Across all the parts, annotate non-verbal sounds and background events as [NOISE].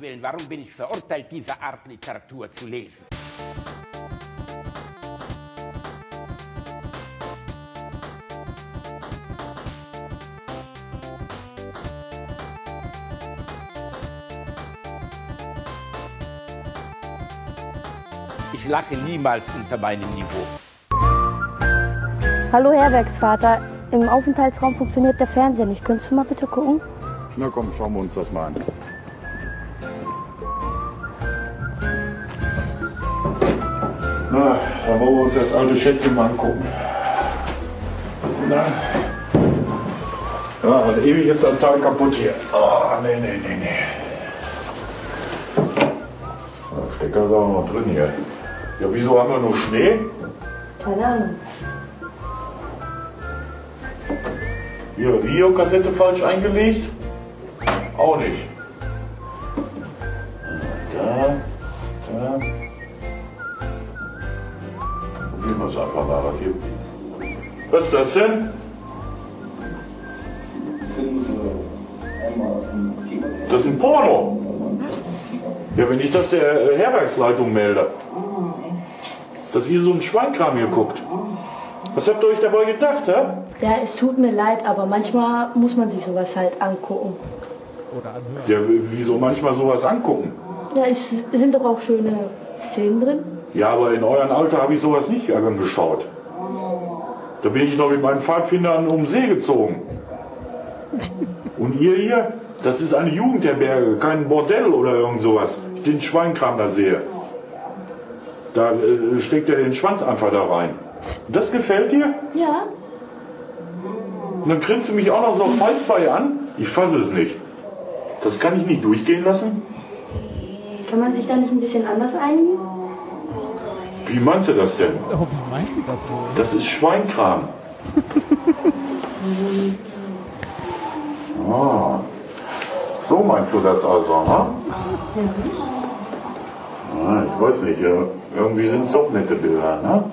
Willen, warum bin ich verurteilt, diese Art Literatur zu lesen? Ich lache niemals unter meinem Niveau. Hallo Herbergsvater, im Aufenthaltsraum funktioniert der Fernseher nicht. Könntest du mal bitte gucken? Na komm, schauen wir uns das mal an. Na, dann wollen wir uns das alte Schätzchen mal angucken. Na. Ja, und ewig ist das Teil kaputt hier. Oh, nee, nee, nee, nee. Der Stecker ist auch noch drin hier. Ja, wieso haben wir nur Schnee? Keine Ahnung. Hier, Videokassette falsch eingelegt? Auch nicht. Was ist das denn? Das ist ein Porno. Ja, wenn ich das der Herbergsleitung melde, dass ihr so einen Schweinkram hier guckt. Was habt ihr euch dabei gedacht, hä? Ja, es tut mir leid, aber manchmal muss man sich sowas halt angucken. Ja, wieso manchmal sowas angucken? Ja, es sind doch auch schöne Szenen drin. Ja, aber in eurem Alter habe ich sowas nicht angeschaut. Da bin ich noch mit meinen Pfadfindern um See gezogen. Und ihr hier, das ist eine Jugendherberge, kein Bordell oder irgend sowas. Ich den Schweinkram da sehe. Da äh, steckt er den Schwanz einfach da rein. Das gefällt dir? Ja, Und dann grinst du mich auch noch so Feißbei an? Ich fasse es nicht. Das kann ich nicht durchgehen lassen? kann man sich da nicht ein bisschen anders einigen? Wie meinst du das denn? Oh, wie meint sie das wohl? Das ist Schweinkram. [LAUGHS] ah. So meinst du das also, ne? Ah, ich weiß nicht, ja. irgendwie sind es doch nette Bilder, ne?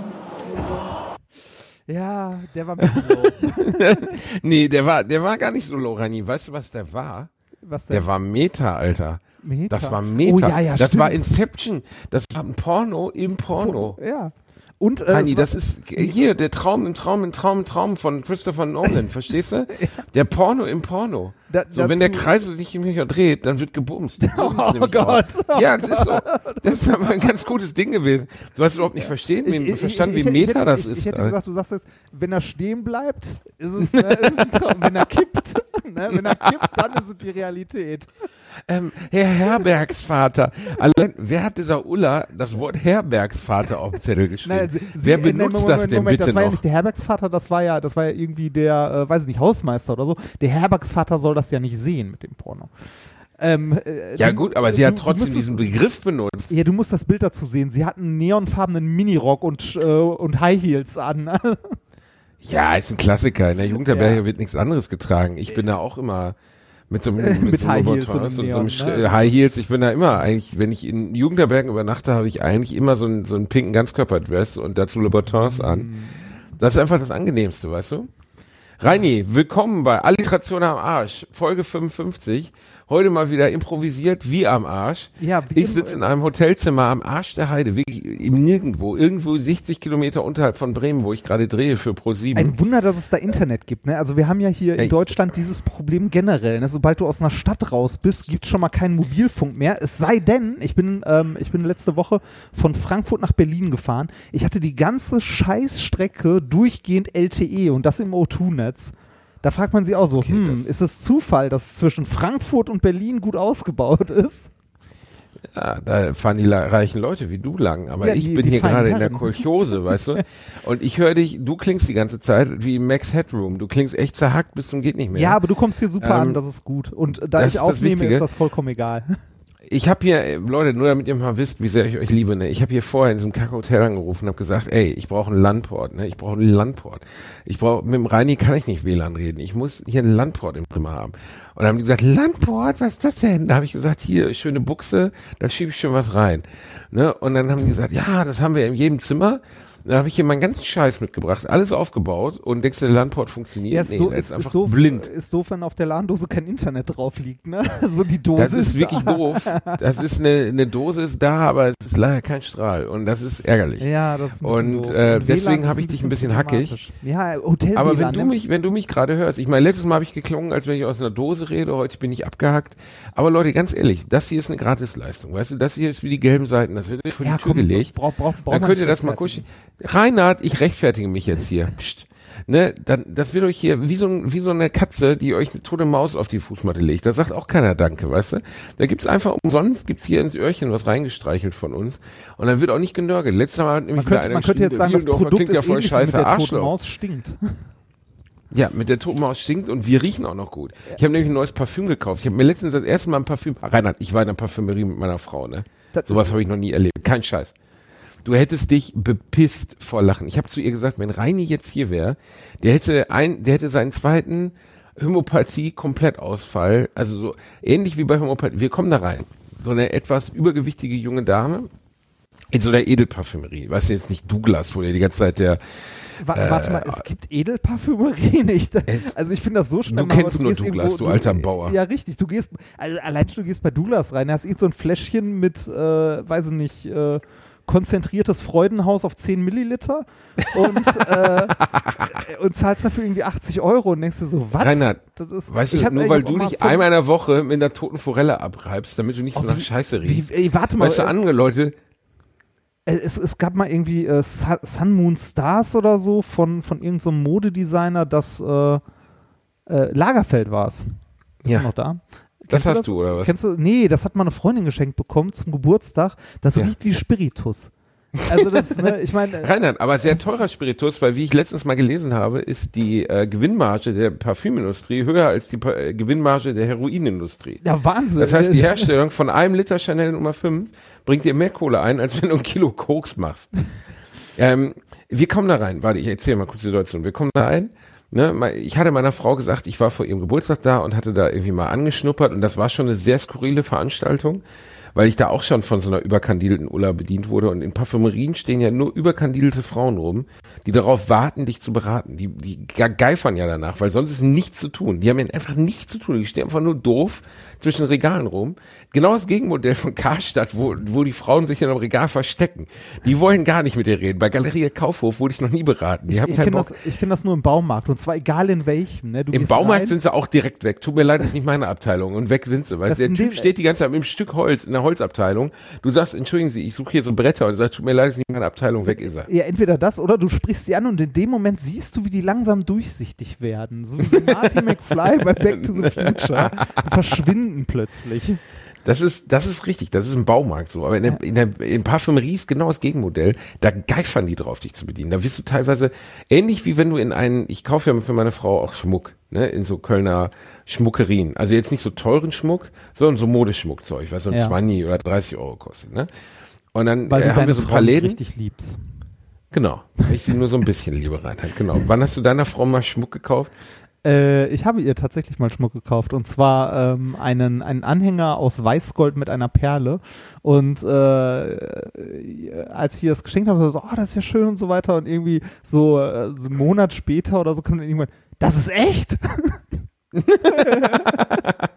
Ja, der war Low. [LAUGHS] Nee, der war, der war gar nicht so Lorani. Weißt du, was der war? Was denn? Der war Meta, Alter. Meta? Das war Meta. Oh, ja, ja, das stimmt. war Inception. Das war ein Porno im Porno. Ja. Und äh, Heini, das ist hier der Traum im Traum im Traum im Traum von Christopher Nolan, verstehst du? [LAUGHS] Der Porno im Porno. Da- so, wenn der Kreisel sich im Meter dreht, dann wird gebumst. [LAUGHS] Oh Gott. auch. Ja, das ist so. Das ist aber ein ganz gutes Ding gewesen. Du hast überhaupt nicht verstehen, wie, verstanden, wie ich, Meta hätte, das ich, ist. Ich hätte gesagt, du sagst jetzt, wenn er stehen bleibt, ist es, äh, ist es ein Traum. Wenn er kippt, [LAUGHS] ne, wenn er kippt, dann ist es die Realität. Ähm, Herr Herbergsvater. Allein, wer hat dieser Ulla das Wort Herbergsvater auf den Zettel [LAUGHS] geschrieben? Nein, sie, wer benutzt Moment, das denn Moment, bitte das war ja noch? nicht der Herbergsvater, das war ja, das war ja irgendwie der, äh, weiß ich nicht, Hausmeister oder so. Der Herbergsvater soll das ja nicht sehen mit dem Porno. Ähm, äh, ja gut, aber sie du- hat trotzdem diesen Begriff benutzt. Ja, du musst das Bild dazu sehen. Sie hatten einen neonfarbenen Minirock und, äh, und High Heels an. [LAUGHS] Ja, ist ein Klassiker. In der Jugendherberge Ja. wird nichts anderes getragen. Ich bin da auch immer mit so, einem- [LAUGHS] mit Mit so einem High Heels und so einem ne? Sch- High Heels. Ich bin da immer eigentlich, wenn ich in Jugendherbergen übernachte, habe ich eigentlich immer so einen, so einen pinken Ganzkörperdress und dazu Louboutins an. Mm. Das ist einfach das Angenehmste, weißt du? Reini, willkommen bei Alliteration am Arsch, Folge 55. Heute mal wieder improvisiert wie am Arsch. Ja, wie ich sitze in einem Hotelzimmer am Arsch der Heide, wirklich im Nirgendwo, irgendwo 60 Kilometer unterhalb von Bremen, wo ich gerade drehe für Pro7. Ein Wunder, dass es da Internet gibt. Ne? Also wir haben ja hier in. Deutschland dieses Problem generell. Ne? Sobald du aus einer Stadt raus bist, gibt schon mal keinen Mobilfunk mehr. Es sei denn, ich bin, ähm, ich bin letzte Woche von Frankfurt nach Berlin gefahren. Ich hatte die ganze Scheißstrecke durchgehend LTE und das im O2-Netz. Da fragt man sich auch so, hm, ist es Zufall, dass zwischen Frankfurt und Berlin gut ausgebaut ist? Ja, da fahren die reichen Leute wie du lang, aber Ja, ich die- bin die hier gerade in der. Kolchose, weißt du? [LAUGHS] Und ich höre dich, du klingst die ganze Zeit wie Max Headroom. Du klingst echt zerhackt bis zum geht nicht mehr. Ja, aber du kommst hier super Ähm, an, das ist gut. Und da das ich ist das aufnehme, ist das vollkommen egal. Ich habe hier, Leute, nur damit ihr mal wisst, wie sehr ich euch liebe, ne? Ich habe hier vorher in diesem Kackhotel angerufen und habe gesagt, ey, ich brauche einen Landport, ne? Ich brauche einen Landport. Ich brauche mit dem Reini kann ich nicht WLAN reden. Ich muss hier einen Landport im Zimmer haben. Und dann haben die gesagt, Landport, was ist das denn? Da habe ich gesagt, hier schöne Buchse, da schiebe ich schon was rein. Ne? Und dann haben die gesagt, ja, das haben wir in jedem Zimmer. Dann habe ich hier meinen ganzen Scheiß mitgebracht, alles aufgebaut und denkst du, der Landport funktioniert? Ja, ist, nee, der ist, ist einfach ist doof, blind. Ist doof, wenn auf der LAN-Dose kein Internet drauf liegt, ne? [LAUGHS] So die Dose Das ist wirklich da. doof. [LAUGHS] Das ist eine, eine Dose ist da, aber es ist leider kein Strahl und das ist ärgerlich. Ja, das ist Und, doof. äh, WLAN deswegen ist habe ich dich ein bisschen hackig. Ja, Hotel Aber wenn du ne? mich, wenn du mich gerade hörst, ich meine, letztes Mal habe ich geklungen, als wenn ich aus einer Dose rede, heute bin ich abgehackt. Aber Leute, ganz ehrlich, das hier ist eine Gratisleistung, weißt du, das hier ist wie die gelben Seiten, das wird euch vor ja, die Tür komm, gelegt. Brauch, brauch, brauch Dann könnt ihr das mal kuscheln. Reinhard, ich rechtfertige mich jetzt hier. Psst. Ne, dann, das wird euch hier wie so, wie so eine Katze, die euch eine tote Maus auf die Fußmatte legt. Da sagt auch keiner Danke, weißt du? Da gibt's einfach umsonst, gibt's hier ins Öhrchen was reingestreichelt von uns. Und dann wird auch nicht genörgelt. Letztes Mal hat nämlich Man wieder könnte, einer man könnte jetzt sagen, das Produkt klingt ja ist voll ähnlich wie scheiße, mit der toten. Maus stinkt. Ja, mit der Totenmaus stinkt und wir riechen auch noch gut. Ich habe nämlich ein neues Parfüm gekauft. Ich habe mir letztens das erste Mal ein Parfüm. Reinhard, ich war in der Parfümerie mit meiner Frau, ne? Das Sowas habe ich noch nie erlebt. Kein Scheiß. Du hättest dich bepisst vor Lachen. Ich habe zu ihr gesagt, wenn Reini jetzt hier wäre, der hätte ein, der hätte seinen zweiten Homöopathie-Komplettausfall, also so ähnlich wie bei Homöopathie. Wir kommen da rein. So eine etwas übergewichtige junge Dame in so einer Edelparfümerie. Weißt du jetzt nicht Douglas, wo der die ganze Zeit der Wa warte mal, es gibt Edelparfümerie [LAUGHS] nicht. Also ich finde das so schlimm. Du kennst nur gehst Douglas, irgendwo- du alter Bauer. Ja, richtig. Du gehst, also allein schon du gehst bei Douglas rein, da hast irgend so ein Fläschchen mit, äh, weiß ich nicht, äh, konzentriertes Freudenhaus auf 10 Milliliter und, [LAUGHS] äh, und zahlst dafür irgendwie 80 Euro und denkst dir so, was? Reinhard, Das ist, Weißt ich du, nur weil du dich einmal in der Woche mit einer toten Forelle abreibst, damit du nicht so nach Scheiße wie, riechst. ey, warte mal, Weißt du, äh, andere Leute, Äh, Es, es gab mal irgendwie äh, Sun, Moon Stars oder so von, von irgendeinem so Modedesigner, das äh, äh, Lagerfeld war es. Ist Ja. noch da? Das hast du, oder was? Kennst du, nee, das hat mal eine Freundin geschenkt bekommen zum Geburtstag. Das Ja. riecht wie Spiritus. Also das, ne, ich meine, [LAUGHS] Reinhard, aber sehr teurer Spiritus, weil wie ich letztens mal gelesen habe, ist die äh, Gewinnmarge der Parfümindustrie höher als die pa äh, Gewinnmarge der Heroinindustrie. ja Wahnsinn. Das heißt, die Herstellung von einem Liter Chanel Nummer 5 bringt dir mehr Kohle ein, als wenn du ein Kilo Koks machst. [LAUGHS] ähm, wir kommen da rein. Warte, ich erzähle mal kurz die Situation. Wir kommen da rein. Ne, ich hatte meiner Frau gesagt, ich war vor ihrem Geburtstag da und hatte da irgendwie mal angeschnuppert und das war schon eine sehr skurrile Veranstaltung, weil ich da auch schon von so einer überkandidelten Ulla bedient wurde und in Parfümerien stehen ja nur überkandidelte Frauen rum, die darauf warten, dich zu beraten. Die, die ge- geifern ja danach, weil sonst ist nichts zu tun. Die haben ja einfach nichts zu tun. Die stehen einfach nur doof zwischen Regalen rum. Genau das Gegenmodell von Karstadt, wo, wo die Frauen sich in einem Regal verstecken. Die wollen gar nicht mit dir reden. Bei Galerie Kaufhof wurde ich noch nie beraten. Die haben ich kenne das, ich kenn das nur im Baumarkt und zwar egal in welchem. Ne? Im Baumarkt rein, sind sie auch direkt weg. Tut mir leid, das ist nicht meine Abteilung. Und weg sind sie. Weißt du, der Typ steht die ganze Zeit mit einem Stück Holz in der Holzabteilung. Du sagst, entschuldigen Sie, ich suche hier so Bretter. Und sagt, tut mir leid, das ist nicht meine Abteilung. Weg ist er. Ja, entweder das oder du sprichst sie an und in dem Moment siehst du, wie die langsam durchsichtig werden. So wie Marty McFly bei Back to the Future. Die verschwinden plötzlich. Das ist, das ist richtig. Das ist im Baumarkt so. Aber in der, in der in Parfümerie ist genau das Gegenmodell. Da geifern die drauf, dich zu bedienen. Da wirst du teilweise ähnlich wie wenn du in einen, ich kaufe ja für meine Frau auch Schmuck, ne, in so Kölner Schmuckerien. Also jetzt nicht so teuren Schmuck, sondern so Modeschmuckzeug, was so ein Ja. 20 oder 30 Euro kostet, ne? Und dann Weil äh, haben wir so ein paar Läden. richtig liebst. Genau. Ich sie nur so ein bisschen liebe Reinhard, genau. Wann hast du deiner Frau mal Schmuck gekauft? Äh, ich habe ihr tatsächlich mal Schmuck gekauft und zwar ähm, einen, einen Anhänger aus Weißgold mit einer Perle und äh, als ich ihr das geschenkt habe, so, oh, das ist ja schön und so weiter und irgendwie so, äh, so einen Monat später oder so kommt dann irgendwann, das ist echt? [LAUGHS] [LAUGHS]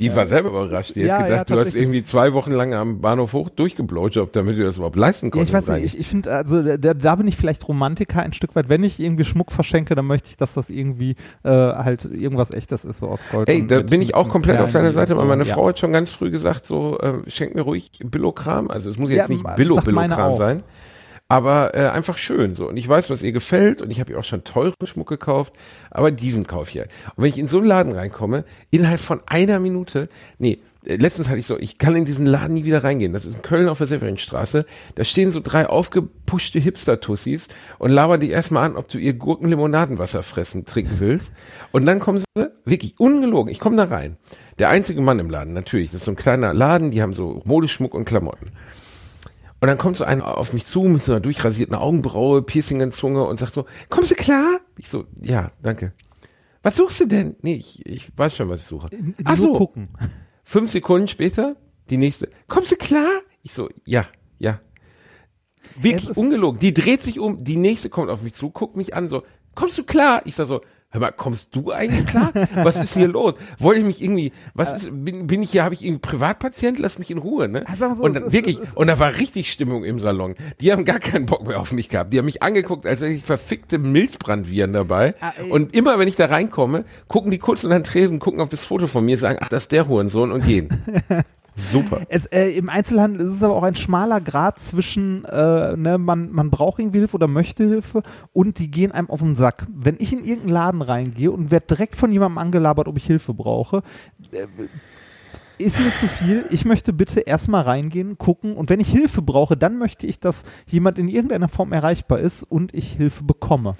Die war selber überrascht. Die Ja, hat ja, gedacht, du hast irgendwie zwei Wochen lang am Bahnhof hoch durchgeblowjobbt, damit du das überhaupt leisten Ja, konntest. ich weiß nicht, ich, ich finde, also da, da bin ich vielleicht Romantiker ein Stück weit. Wenn ich irgendwie Schmuck verschenke, dann möchte ich, dass das irgendwie äh, halt irgendwas echtes ist, so aus Gold. Ey, da bin ich auch komplett auf deiner Seite, weil meine ja. Frau hat schon ganz früh gesagt, so, äh, schenk mir ruhig Billo-Kram. Also es muss jetzt Ja, nicht m- Billo, sagt meine Billo-Kram auch. Aber äh, einfach schön so. Und ich weiß, was ihr gefällt und ich habe ihr auch schon teuren Schmuck gekauft, aber diesen kauf ich ja. Und wenn ich in so einen Laden reinkomme, innerhalb von einer Minute, nee, äh, letztens hatte ich so, ich kann in diesen Laden nie wieder reingehen. Das ist in Köln auf der Severinstraße. Da stehen so drei aufgepuschte Hipster-Tussis und labern dich erstmal an, ob du ihr Gurkenlimonadenwasser fressen, trinken willst. Und dann kommen sie, wirklich ungelogen, ich komme da rein. Der einzige Mann im Laden, natürlich. Das ist so ein kleiner Laden, die haben so Modeschmuck und Klamotten. Und dann kommt so einer auf mich zu mit so einer durchrasierten Augenbraue, Piercing in Zunge und sagt so, kommst du klar? Ich so, ja, danke. Was suchst du denn? Nee, ich, ich weiß schon, was ich suche. Ach so, gucken. fünf Sekunden später, die nächste, kommst du klar? Ich so, ja, ja. Wirklich ungelogen. Die dreht sich um, die nächste kommt auf mich zu, guckt mich an, so, kommst du klar? Ich sag so, hör mal, kommst du eigentlich klar? Was ist hier los? Wollte ich mich irgendwie, was ist, bin, bin ich hier, habe ich irgendwie Privatpatient? Lass mich in Ruhe, ne? So, und dann ist- wirklich, es ist- und da war richtig Stimmung im Salon. Die haben gar keinen Bock mehr auf mich gehabt. Die haben mich angeguckt, als hätte ich verfickte Milzbrandviren dabei. Ah, und immer, wenn ich da reinkomme, gucken die kurz unter den Tresen, gucken auf das Foto von mir, sagen, ach, das ist der Hurensohn und gehen. [LAUGHS] Super. Es, äh, Im Einzelhandel ist es aber auch ein schmaler Grad zwischen, äh, ne, man, man braucht irgendwie Hilfe oder möchte Hilfe und die gehen einem auf den Sack. Wenn ich in irgendeinen Laden reingehe und werde direkt von jemandem angelabert, ob ich Hilfe brauche, äh, ist mir zu viel. Ich möchte bitte erstmal reingehen, gucken und wenn ich Hilfe brauche, dann möchte ich, dass jemand in irgendeiner Form erreichbar ist und ich Hilfe bekomme.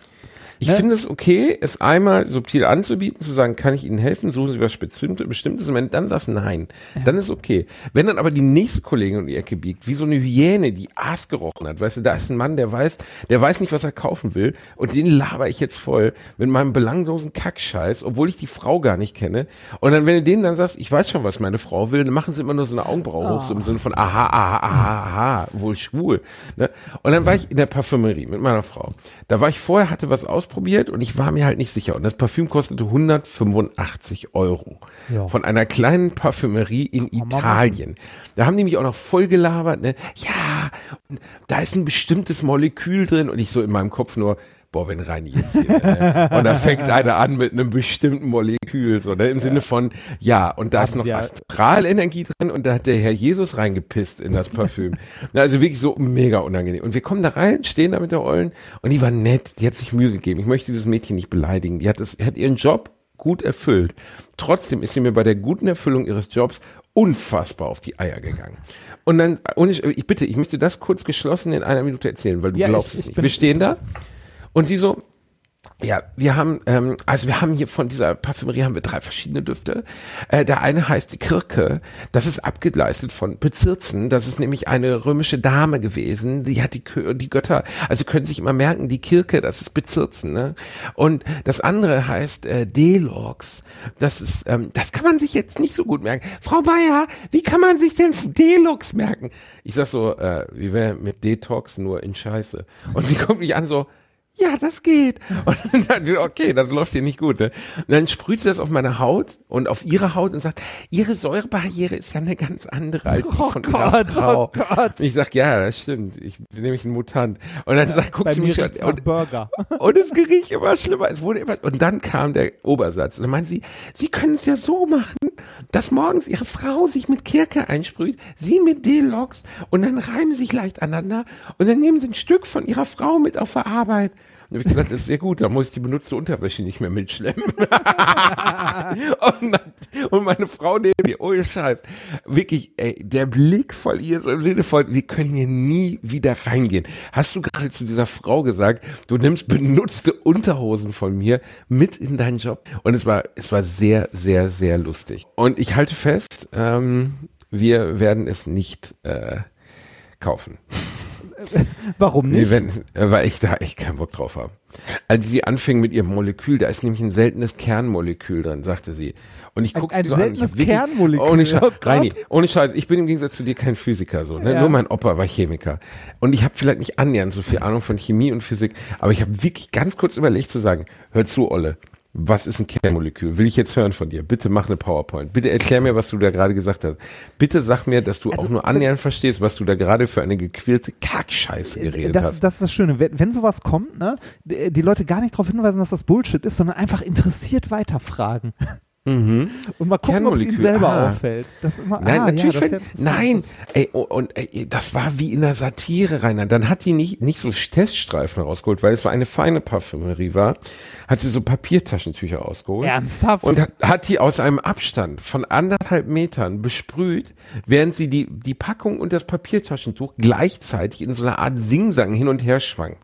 Ich Ne? finde es okay, es einmal subtil anzubieten, zu sagen, kann ich Ihnen helfen, suchen Sie was Bestimmtes, und wenn du dann sagst nein, dann ist okay. Wenn dann aber die nächste Kollegin um die Ecke biegt, wie so eine Hyäne, die Aas gerochen hat, weißt du, da ist ein Mann, der weiß, der weiß nicht, was er kaufen will und den laber ich jetzt voll mit meinem belanglosen Kackscheiß, obwohl ich die Frau gar nicht kenne und dann, wenn du denen dann sagst, ich weiß schon, was meine Frau will, dann machen sie immer nur so eine Augenbraue hoch, so im Sinne von aha, aha, aha, aha, wohl schwul. Ne? Und dann war ich in der Parfümerie mit meiner Frau. Da war ich vorher, hatte was ausprobiert und ich war mir halt nicht sicher. Und das Parfüm kostete 185 Euro. Ja. Von einer kleinen Parfümerie in Italien. Da haben die mich auch noch voll gelabert, ne? Ja, da ist ein bestimmtes Molekül drin und ich so in meinem Kopf nur, boah, wenn Reini jetzt hier, ne? [LAUGHS] Und da fängt einer an mit einem bestimmten Molekül, so, ne? Im Sinne von, ja, und da ist noch ja- Astralenergie drin und da hat der Herr Jesus reingepisst in das Parfüm. [LAUGHS] Also wirklich so mega unangenehm. Und wir kommen da rein, stehen da mit der Ollen und die war nett, die hat sich Mühe gegeben. Ich möchte dieses Mädchen nicht beleidigen. Die hat es, hat ihren Job gut erfüllt. Trotzdem ist sie mir bei der guten Erfüllung ihres Jobs unfassbar auf die Eier gegangen. Und dann, ohne, ich bitte, ich möchte das kurz geschlossen in einer Minute erzählen, weil du Ja, glaubst ich- es ich nicht. Wir stehen da und sie so, ja, wir haben, ähm, also wir haben hier von dieser Parfümerie haben wir drei verschiedene Düfte. Äh, der eine heißt die Kirke. Das ist abgeleistet von Bezirzen. Das ist nämlich eine römische Dame gewesen. Die hat die, die Götter, also können sich immer merken, die Kirke, das ist Bezirzen. Ne? Und das andere heißt äh, Delox. Das ist, ähm, das kann man sich jetzt nicht so gut merken. Frau Bayer, wie kann man sich denn Deluxe merken? Ich sag so, äh, wie wäre mit Detox nur in Scheiße. Und sie guckt mich an so, ja, das geht. Und dann, okay, das läuft hier nicht gut. Ne? Und dann sprüht sie das auf meine Haut und auf ihre Haut und sagt, ihre Säurebarriere ist ja eine ganz andere als die Oh von ihrer Gott, Frau. oh Gott. Und ich sag, ja, das stimmt. Ich bin nämlich ein Mutant. Und dann sagt, guckt Bei sie mir mich an und, Burger. [LAUGHS] und es geriech immer schlimmer. Es wurde immer, und dann kam der Obersatz. Und dann meinte sie, Sie können es ja so machen, dass morgens Ihre Frau sich mit Kirke einsprüht, Sie mit Delox und dann reimen sich leicht aneinander und dann nehmen Sie ein Stück von Ihrer Frau mit auf der Arbeit. Und hab ich gesagt, das ist sehr gut, da muss ich die benutzte Unterwäsche nicht mehr mitschleppen. [LAUGHS] und, und meine Frau neben mir, ohne Scheiß, wirklich, ey, der Blick von ihr so im Sinne von, wir können hier nie wieder reingehen. Hast du gerade zu dieser Frau gesagt, du nimmst benutzte Unterhosen von mir mit in deinen Job? Und es war, es war sehr, sehr, sehr lustig. Und ich halte fest, ähm, wir werden es nicht äh, kaufen. [LAUGHS] Warum Nee, nicht? wenn, äh, weil ich da echt keinen Bock drauf habe. Als sie anfing mit ihrem Molekül, da ist nämlich ein seltenes Kernmolekül drin, sagte sie. Und ich Ein- guck's ein dir so an. Ich wirklich, Kernmolekül, Ohne Scheiß, oh. Reini, ohne Scheiß, ich bin im Gegensatz zu dir kein Physiker, so, ne? Ja. Nur mein Opa war Chemiker. Und ich habe vielleicht nicht annähernd so viel Ahnung von Chemie und Physik, aber ich habe wirklich ganz kurz überlegt zu sagen, hör zu, Olle, was ist ein Kernmolekül? Will ich jetzt hören von dir. Bitte mach eine PowerPoint. Bitte erklär mir, was du da gerade gesagt hast. Bitte sag mir, dass du Also, auch nur annähernd verstehst, was du da gerade für eine gequirlte Kackscheiße geredet das, hast. das ist das Schöne. Wenn, wenn sowas kommt, ne, die die Leute gar nicht darauf hinweisen, dass das Bullshit ist, sondern einfach interessiert weiterfragen. Und mal gucken, ob es ihnen Mhm. Selber ah. auffällt. Das immer, Nein, ah, natürlich. ja, das interessant. nein, ey, oh, und ey, das war wie in der Satire, Rainer. Dann hat die nicht, nicht so Teststreifen rausgeholt, weil es war eine feine Parfümerie war, hat sie so Papiertaschentücher rausgeholt. Ernsthaft? Und hat, hat die aus einem Abstand von anderthalb Metern besprüht, während sie die, die Packung und das Papiertaschentuch gleichzeitig in so einer Art Singsang hin und her schwang.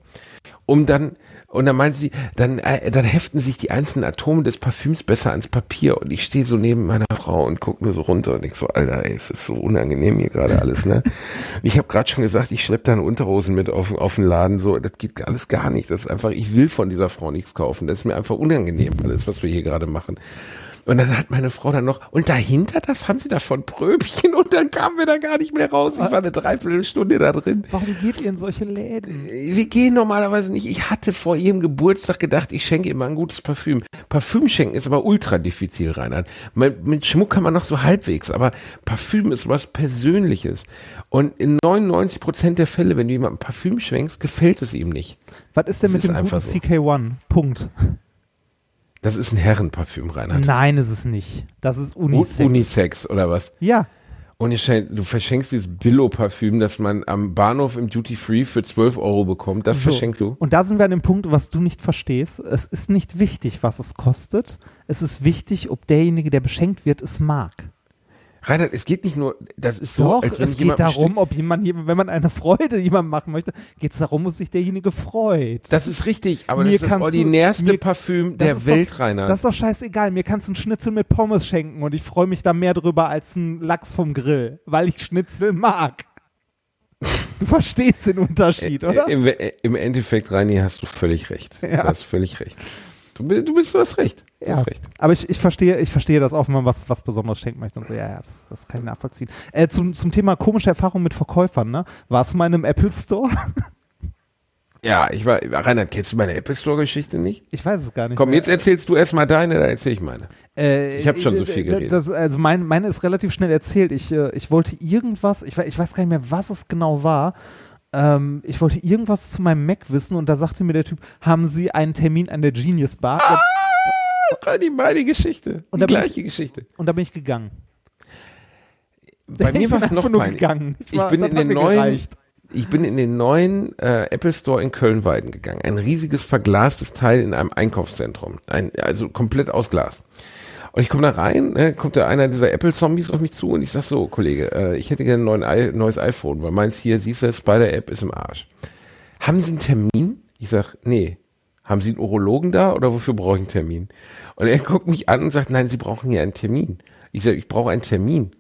Um dann, und dann meint sie, dann, äh, dann heften sich die einzelnen Atome des Parfüms besser ans Papier. Und ich stehe so neben meiner Frau und gucke mir so runter und denk so, Alter, ey, es ist so unangenehm hier gerade alles, ne? Und ich habe gerade schon gesagt, ich schlepp deine Unterhosen mit auf, auf den Laden, so, das geht alles gar nicht. Das ist einfach, ich will von dieser Frau nichts kaufen. Das ist mir einfach unangenehm, alles, was wir hier gerade machen. Und dann hat meine Frau dann noch, und dahinter das haben sie davon Pröbchen und dann kamen wir da gar nicht mehr raus. Ich war eine Dreiviertelstunde da drin. Warum geht ihr in solche Läden? Wir gehen normalerweise nicht. Ich hatte vor ihrem Geburtstag gedacht, ich schenke immer ein gutes Parfüm. Parfüm schenken ist aber ultra diffizil, Reinhard. Mit, Schmuck kann man noch so halbwegs, aber Parfüm ist was Persönliches. Und in 99 Prozent der Fälle, wenn du jemandem Parfüm schenkst, gefällt es ihm nicht. Was ist denn Das mit ist dem guten einfach so. CK1? Punkt. Das ist ein Herrenparfüm, Reinhard. Nein, ist es nicht. Das ist U- Unisex. Unisex oder was? ja. Und du verschenkst dieses Billo-Parfüm, das man am Bahnhof im Duty Free für 12 Euro bekommt. Das So. verschenkst du? Und da sind wir an dem Punkt, was du nicht verstehst. Es ist nicht wichtig, was es kostet. Es ist wichtig, ob derjenige, der beschenkt wird, es mag. Reinhard, es geht nicht nur, das ist so, Doch, als wenn es geht darum, ob jemand, wenn man eine Freude jemandem machen möchte, geht es darum, ob sich derjenige freut. Das ist richtig, aber Mir das ist das kannst du- ordinärste mir- Parfüm der Welt, doch, Reinhard. Das ist doch scheißegal. Mir kannst du einen Schnitzel mit Pommes schenken und ich freue mich da mehr drüber als ein Lachs vom Grill, weil ich Schnitzel mag. Du verstehst den Unterschied, oder? Im, Im Endeffekt, Reini, hast du völlig recht. Ja. Du hast völlig recht. Du, du bist, du hast recht. Du Ja, hast recht. aber ich, ich verstehe, ich verstehe das auch, wenn man was, was Besonderes schenken möchte und so. Ja, ja, das, das kann ich nachvollziehen. Äh, zum, zum Thema komische Erfahrungen mit Verkäufern, ne? Warst du mal in einem Apple Store? [LAUGHS] Ja, ich war, Reinhard, kennst du meine Apple Store Geschichte nicht? Ich weiß es gar nicht. Komm, mehr. jetzt erzählst du erstmal deine, dann erzähl ich meine. Äh, Ich hab schon so äh, viel äh, geredet. Das, also mein, meine ist relativ schnell erzählt. Ich, äh, ich wollte irgendwas, ich, ich weiß gar nicht mehr, was es genau war. Ähm, ich wollte irgendwas zu meinem Mac wissen und da sagte mir der Typ, haben Sie einen Termin an der Genius Bar? Ah! Reini, meine Geschichte. Und die da bin gleiche Geschichte. Und, da bin ich gegangen. Bei [LAUGHS] mir ich war bin es noch nur gegangen. Ich war- bin das in den neuen, gereicht. ich bin in den neuen äh, Apple Store in Köln-Weiden gegangen. Ein riesiges verglastes Teil in einem Einkaufszentrum. Ein, also komplett aus Glas. Und ich komme da rein, ne, kommt da einer dieser Apple-Zombies auf mich zu und ich sag so, Kollege, äh, ich hätte gerne ein I neues iPhone, weil meins hier, siehst du, Spider-App ist im Arsch. Haben Sie einen Termin? Ich sag, nee. Haben Sie einen Urologen da oder wofür brauche ich einen Termin? Und er guckt mich an und sagt, nein, Sie brauchen hier einen Termin. Ich sag, ich brauche einen Termin.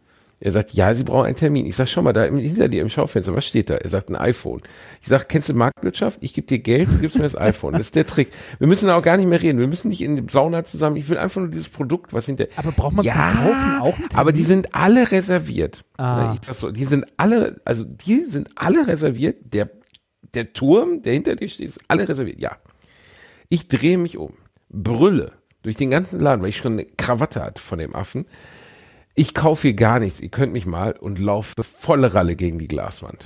Er sagt, ja, Sie brauchen einen Termin. Ich sag, schau mal, da im, hinter dir im Schaufenster, was steht da? Er sagt, ein iPhone. Ich sag, kennst du Marktwirtschaft? Ich gebe dir Geld, du gibst mir das iPhone. Das ist der Trick. Wir müssen auch gar nicht mehr reden. Wir müssen nicht in der Sauna zusammen. Ich will einfach nur dieses Produkt, was hinter. Aber braucht man ja, zum Kaufen auch einen Aber die sind alle reserviert. Ah. Ich sag so, die sind alle, also die sind alle reserviert. Der, der Turm, der hinter dir steht, ist alle reserviert. Ja. Ich drehe mich um, brülle durch den ganzen Laden, weil ich schon eine Krawatte hatte von dem Affen. Ich kaufe hier gar nichts, ihr könnt mich mal und laufe volle Ralle gegen die Glaswand.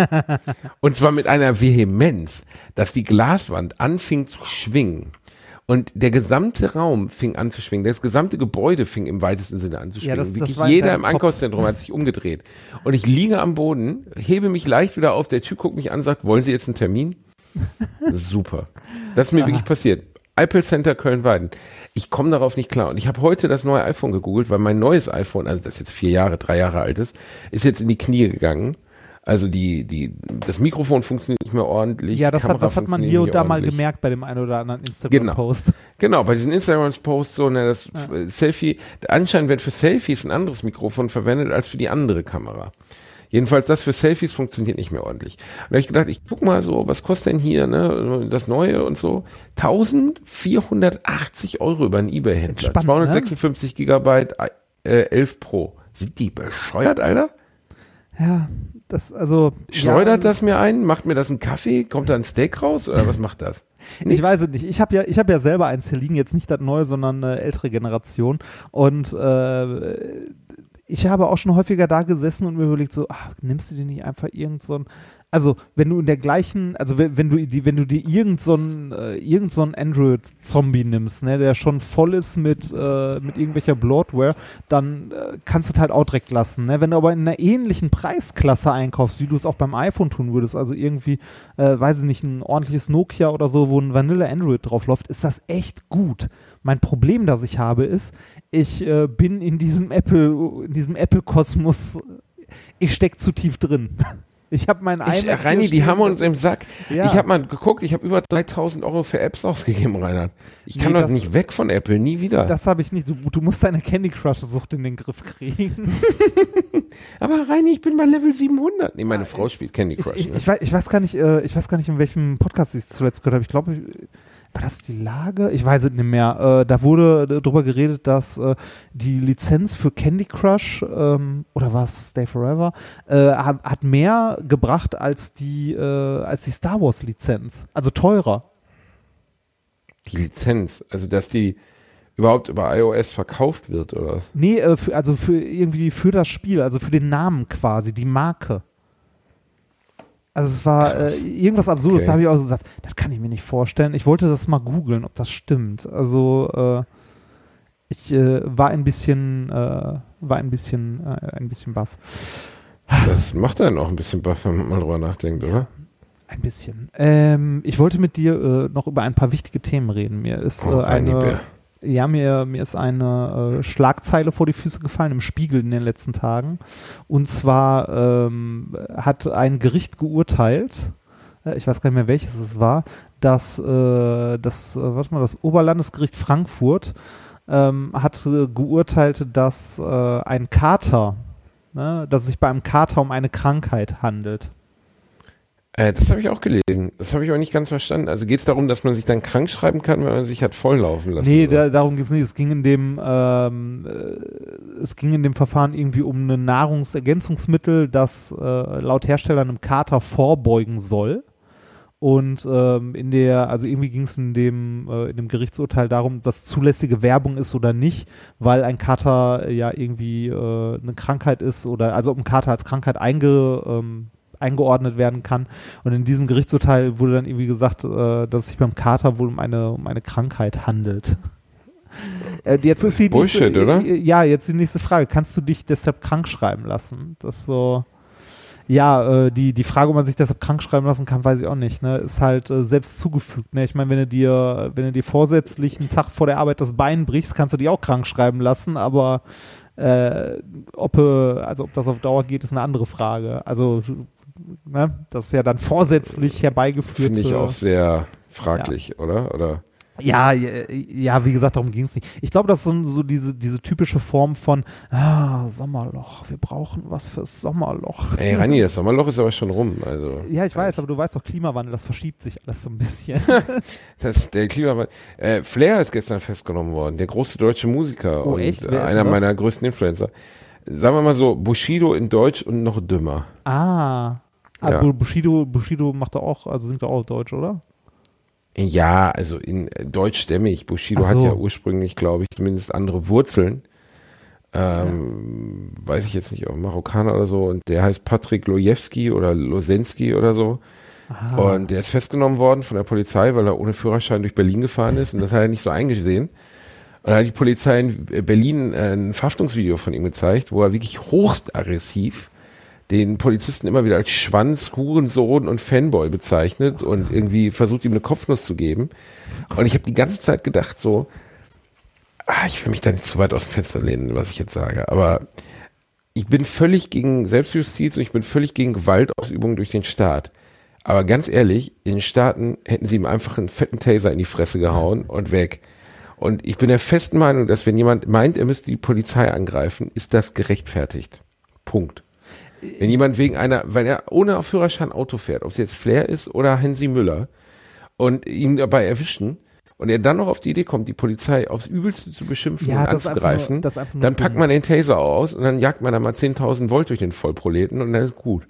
[LAUGHS] und zwar mit einer Vehemenz, dass die Glaswand anfing zu schwingen. Und der gesamte Raum fing an zu schwingen. Das gesamte Gebäude fing im weitesten Sinne an zu Ja, schwingen. das- das Wirklich in jeder im Kopf. Einkaufszentrum hat sich umgedreht. Und ich liege am Boden, hebe mich leicht wieder auf. Der Typ guckt mich an und sagt, wollen Sie jetzt einen Termin? [LAUGHS] Super. Das ist mir wirklich passiert. Apple Center Köln-Weiden. Ich komme darauf nicht klar. Und ich habe heute das neue iPhone gegoogelt, weil mein neues iPhone, also das jetzt vier Jahre, drei Jahre alt ist, ist jetzt in die Knie gegangen. Also die, die, das Mikrofon funktioniert nicht mehr ordentlich. Ja, das hat, das hat man hier und da mal gemerkt bei dem einen oder anderen Instagram-Post. Genau, bei diesen Instagram-Posts so, ne, das äh, Selfie, anscheinend wird für Selfies ein anderes Mikrofon verwendet als für die andere Kamera. Jedenfalls das für Selfies funktioniert nicht mehr ordentlich. Und da habe ich gedacht, ich guck mal so, was kostet denn hier, ne, das Neue und so. 1480 Euro über einen Ebay-Händler. entspannt, 256 Gigabyte, äh, 11 Pro. Sind die bescheuert, Alter? Ja, das, also. Schleudert ja, das mir ein? Macht mir das einen Kaffee? Kommt da ein Steak raus? Oder was macht das? [LAUGHS] Ich Nichts. weiß es nicht. Ich habe ja, ich habe ja selber eins hier liegen, jetzt nicht das neue, sondern eine ältere Generation. Und äh, ich habe auch schon häufiger da gesessen und mir überlegt, so, ach, nimmst du dir nicht einfach irgend so ein, also wenn du in der gleichen, also wenn, wenn du die, wenn du dir irgend so ein, äh, irgend so ein Android-Zombie nimmst, ne, der schon voll ist mit, äh, mit irgendwelcher Bloatware, dann äh, kannst du es halt auch direkt lassen. Ne? Wenn du aber in einer ähnlichen Preisklasse einkaufst, wie du es auch beim iPhone tun würdest, also irgendwie, äh, weiß ich nicht, ein ordentliches Nokia oder so, wo ein Vanilla Android drauf läuft, ist das echt gut. Mein Problem, das ich habe, ist, ich äh, bin in diesem Apple, in diesem Apple-Kosmos, ich steck zu tief drin. [LAUGHS] Ich habe meinen Ich, iMac Reini, die haben uns im Sack. Ja. Ich habe mal geguckt, ich habe über 3000 Euro für Apps ausgegeben, Reinhard. Ich kann Nee, doch das- nicht weg von Apple, nie wieder. Das habe ich nicht. Du, du musst deine Candy Crush-Sucht in den Griff kriegen. [LAUGHS] Aber Reini, ich bin bei Level 700. Nee, meine Frau spielt Candy Ich, Crush. ich, ne? ich, weiß, ich weiß gar nicht, äh, ich weiß gar nicht, in welchem Podcast ich es zuletzt gehört habe. Ich glaube, war das die Lage? Ich weiß es nicht mehr. Äh, da wurde darüber geredet, dass äh, die Lizenz für Candy Crush ähm, oder was Stay Forever äh, hat, mehr gebracht als die äh, als die Star Wars Lizenz, also teurer. Die Lizenz, also dass die überhaupt über iOS verkauft wird oder was? Nee, äh, für, also für irgendwie für das Spiel, also für den Namen quasi, die Marke. Also es war äh, irgendwas Absurdes, Okay. da habe ich auch gesagt, das kann ich mir nicht vorstellen. Ich wollte das mal googeln, ob das stimmt. Also äh, ich äh, war ein bisschen, äh, war ein bisschen, äh, ein bisschen baff. Das macht einen auch ein bisschen baff, wenn man mal drüber nachdenkt, oder? Ein bisschen. Ähm, ich wollte mit dir äh, noch über ein paar wichtige Themen reden. Mir ist Oh, eine. Ja, mir, mir ist eine äh, Schlagzeile vor die Füße gefallen im Spiegel in den letzten Tagen. Und zwar ähm, hat ein Gericht geurteilt, äh, ich weiß gar nicht mehr welches es war, dass äh, das, äh, warte mal, das Oberlandesgericht Frankfurt ähm, hat äh, geurteilt, dass äh, ein Kater, ne, dass es sich bei einem Kater um eine Krankheit handelt. Äh, das habe ich auch gelesen. Das habe ich auch nicht ganz verstanden. Also geht es darum, dass man sich dann krank schreiben kann, wenn man sich hat volllaufen lassen? Nee, da, darum geht es nicht. Es ging in dem, ähm, äh, es ging in dem Verfahren irgendwie um ein Nahrungsergänzungsmittel, das äh, laut Hersteller einem Kater vorbeugen soll. Und ähm, in der, also irgendwie ging es in dem, äh, in dem Gerichtsurteil darum, was zulässige Werbung ist oder nicht, weil ein Kater ja irgendwie äh, eine Krankheit ist oder also ob ein Kater als Krankheit einge, ähm, eingeordnet werden kann. Und in diesem Gerichtsurteil wurde dann irgendwie gesagt, äh, dass es sich beim Kater wohl um eine, um eine Krankheit handelt. [LAUGHS] Äh, jetzt ist die Bullshit, nächste, oder? äh, Ja, jetzt die nächste Frage. Kannst du dich deshalb krank schreiben lassen? Das so. Ja, äh, die, die Frage, ob man sich deshalb krank schreiben lassen kann, weiß ich auch nicht. Ne? Ist halt äh, selbst zugefügt. Ne? Ich meine, wenn du dir, wenn du dir vorsätzlich einen Tag vor der Arbeit das Bein brichst, kannst du dich auch krank schreiben lassen, aber äh, ob, äh, also ob das auf Dauer geht, ist eine andere Frage. Also, ne? das ist ja dann vorsätzlich herbeigeführt. Finde ich äh, auch sehr fraglich, oder? Oder? ja, ja, ja, wie gesagt, darum ging es nicht. Ich glaube, das ist so, diese, diese typische Form von ah, Sommerloch, wir brauchen was fürs Sommerloch. Ey, Rani, das Sommerloch ist aber schon rum. Also Ja, ich weiß, aber du weißt doch, Klimawandel, das verschiebt sich alles so ein bisschen. [LAUGHS] Das, der Klimawandel. Äh, Flair ist gestern festgenommen worden, der große deutsche Musiker Oh, und echt? einer meiner größten Influencer. Sagen wir mal so, Bushido in Deutsch und noch dümmer. ah. Ja. Aber Bushido, Bushido macht doch auch, also singt doch auch Deutsch, oder? Ja, also in äh, deutschstämmig. Bushido Ach hat so. ja ursprünglich, glaube ich, zumindest andere Wurzeln. Ähm, Weiß ich jetzt nicht, ob Marokkaner oder so. Und der heißt Patrick Lojewski oder Losensky oder so. Ah. Und der ist festgenommen worden von der Polizei, weil er ohne Führerschein durch Berlin gefahren ist. Und das hat er nicht so eingesehen. Und dann hat die Polizei in Berlin äh, ein Verhaftungsvideo von ihm gezeigt, wo er wirklich hochst aggressiv den Polizisten immer wieder als Schwanz, Hurensohn und Fanboy bezeichnet und irgendwie versucht ihm eine Kopfnuss zu geben. Und ich habe die ganze Zeit gedacht so, ah, ich will mich da nicht zu weit aus dem Fenster lehnen, was ich jetzt sage, aber ich bin völlig gegen Selbstjustiz und ich bin völlig gegen Gewaltausübung durch den Staat. Aber ganz ehrlich, in den Staaten hätten sie ihm einfach einen fetten Taser in die Fresse gehauen und weg. Und ich bin der festen Meinung, dass wenn jemand meint, er müsste die Polizei angreifen, ist das gerechtfertigt. Punkt. Wenn jemand wegen einer, weil er ohne Führerschein Auto fährt, ob es jetzt Flair ist oder Hensi Müller, und ihn dabei erwischen, und er dann noch auf die Idee kommt, die Polizei aufs Übelste zu beschimpfen Ja, und anzugreifen, nur- dann packt man den Taser aus und dann jagt man da mal 10.000 Volt durch den Vollproleten und dann ist gut.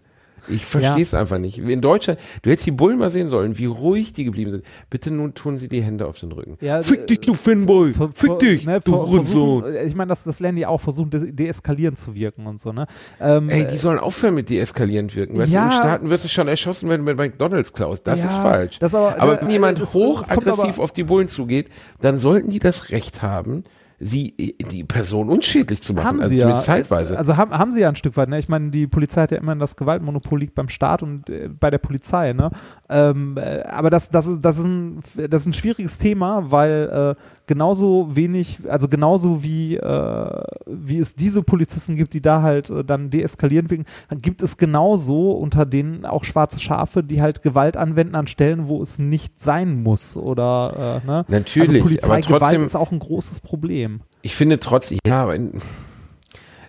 Ich verstehe es einfach nicht. In Deutschland, du hättest die Bullen mal sehen sollen, wie ruhig die geblieben sind. Bitte nun tun sie die Hände auf den Rücken. Ja, Fick äh, dich, du Fanboy! Ver- Fick dich, ne, du Hurensohn! versuchen- Ich meine, das, das lernen die auch, versuchen de deeskalierend zu wirken und so, ne? Ähm, Ey, die sollen aufhören mit deeskalierend wirken. Weißt Ja. du, in Staaten wirst du schon erschossen, wenn du mit McDonalds klaust. Das Ja, ist falsch. das aber- aber wenn jemand hochaggressiv auf die Bullen zugeht, dann sollten die das Recht haben, sie, die Person unschädlich zu machen. haben also sie ja. zeitweise. Also haben, haben sie ja ein Stück weit. Ne? Ich meine, die Polizei hat ja immer das Gewaltmonopol liegt beim Staat und äh, bei der Polizei. Ne? Ähm, äh, aber das, das, ist, das, ist ein, das ist ein schwieriges Thema, weil äh, genauso wenig, also genauso wie, äh, wie es diese Polizisten gibt, die da halt äh, dann deeskalierend wirken, gibt es genauso unter denen auch schwarze Schafe, die halt Gewalt anwenden an Stellen, wo es nicht sein muss. Oder äh, ne? Natürlich, also aber Polizeigewalt trotzdem- ist auch ein großes Problem. Ich finde trotzdem, ja, aber in,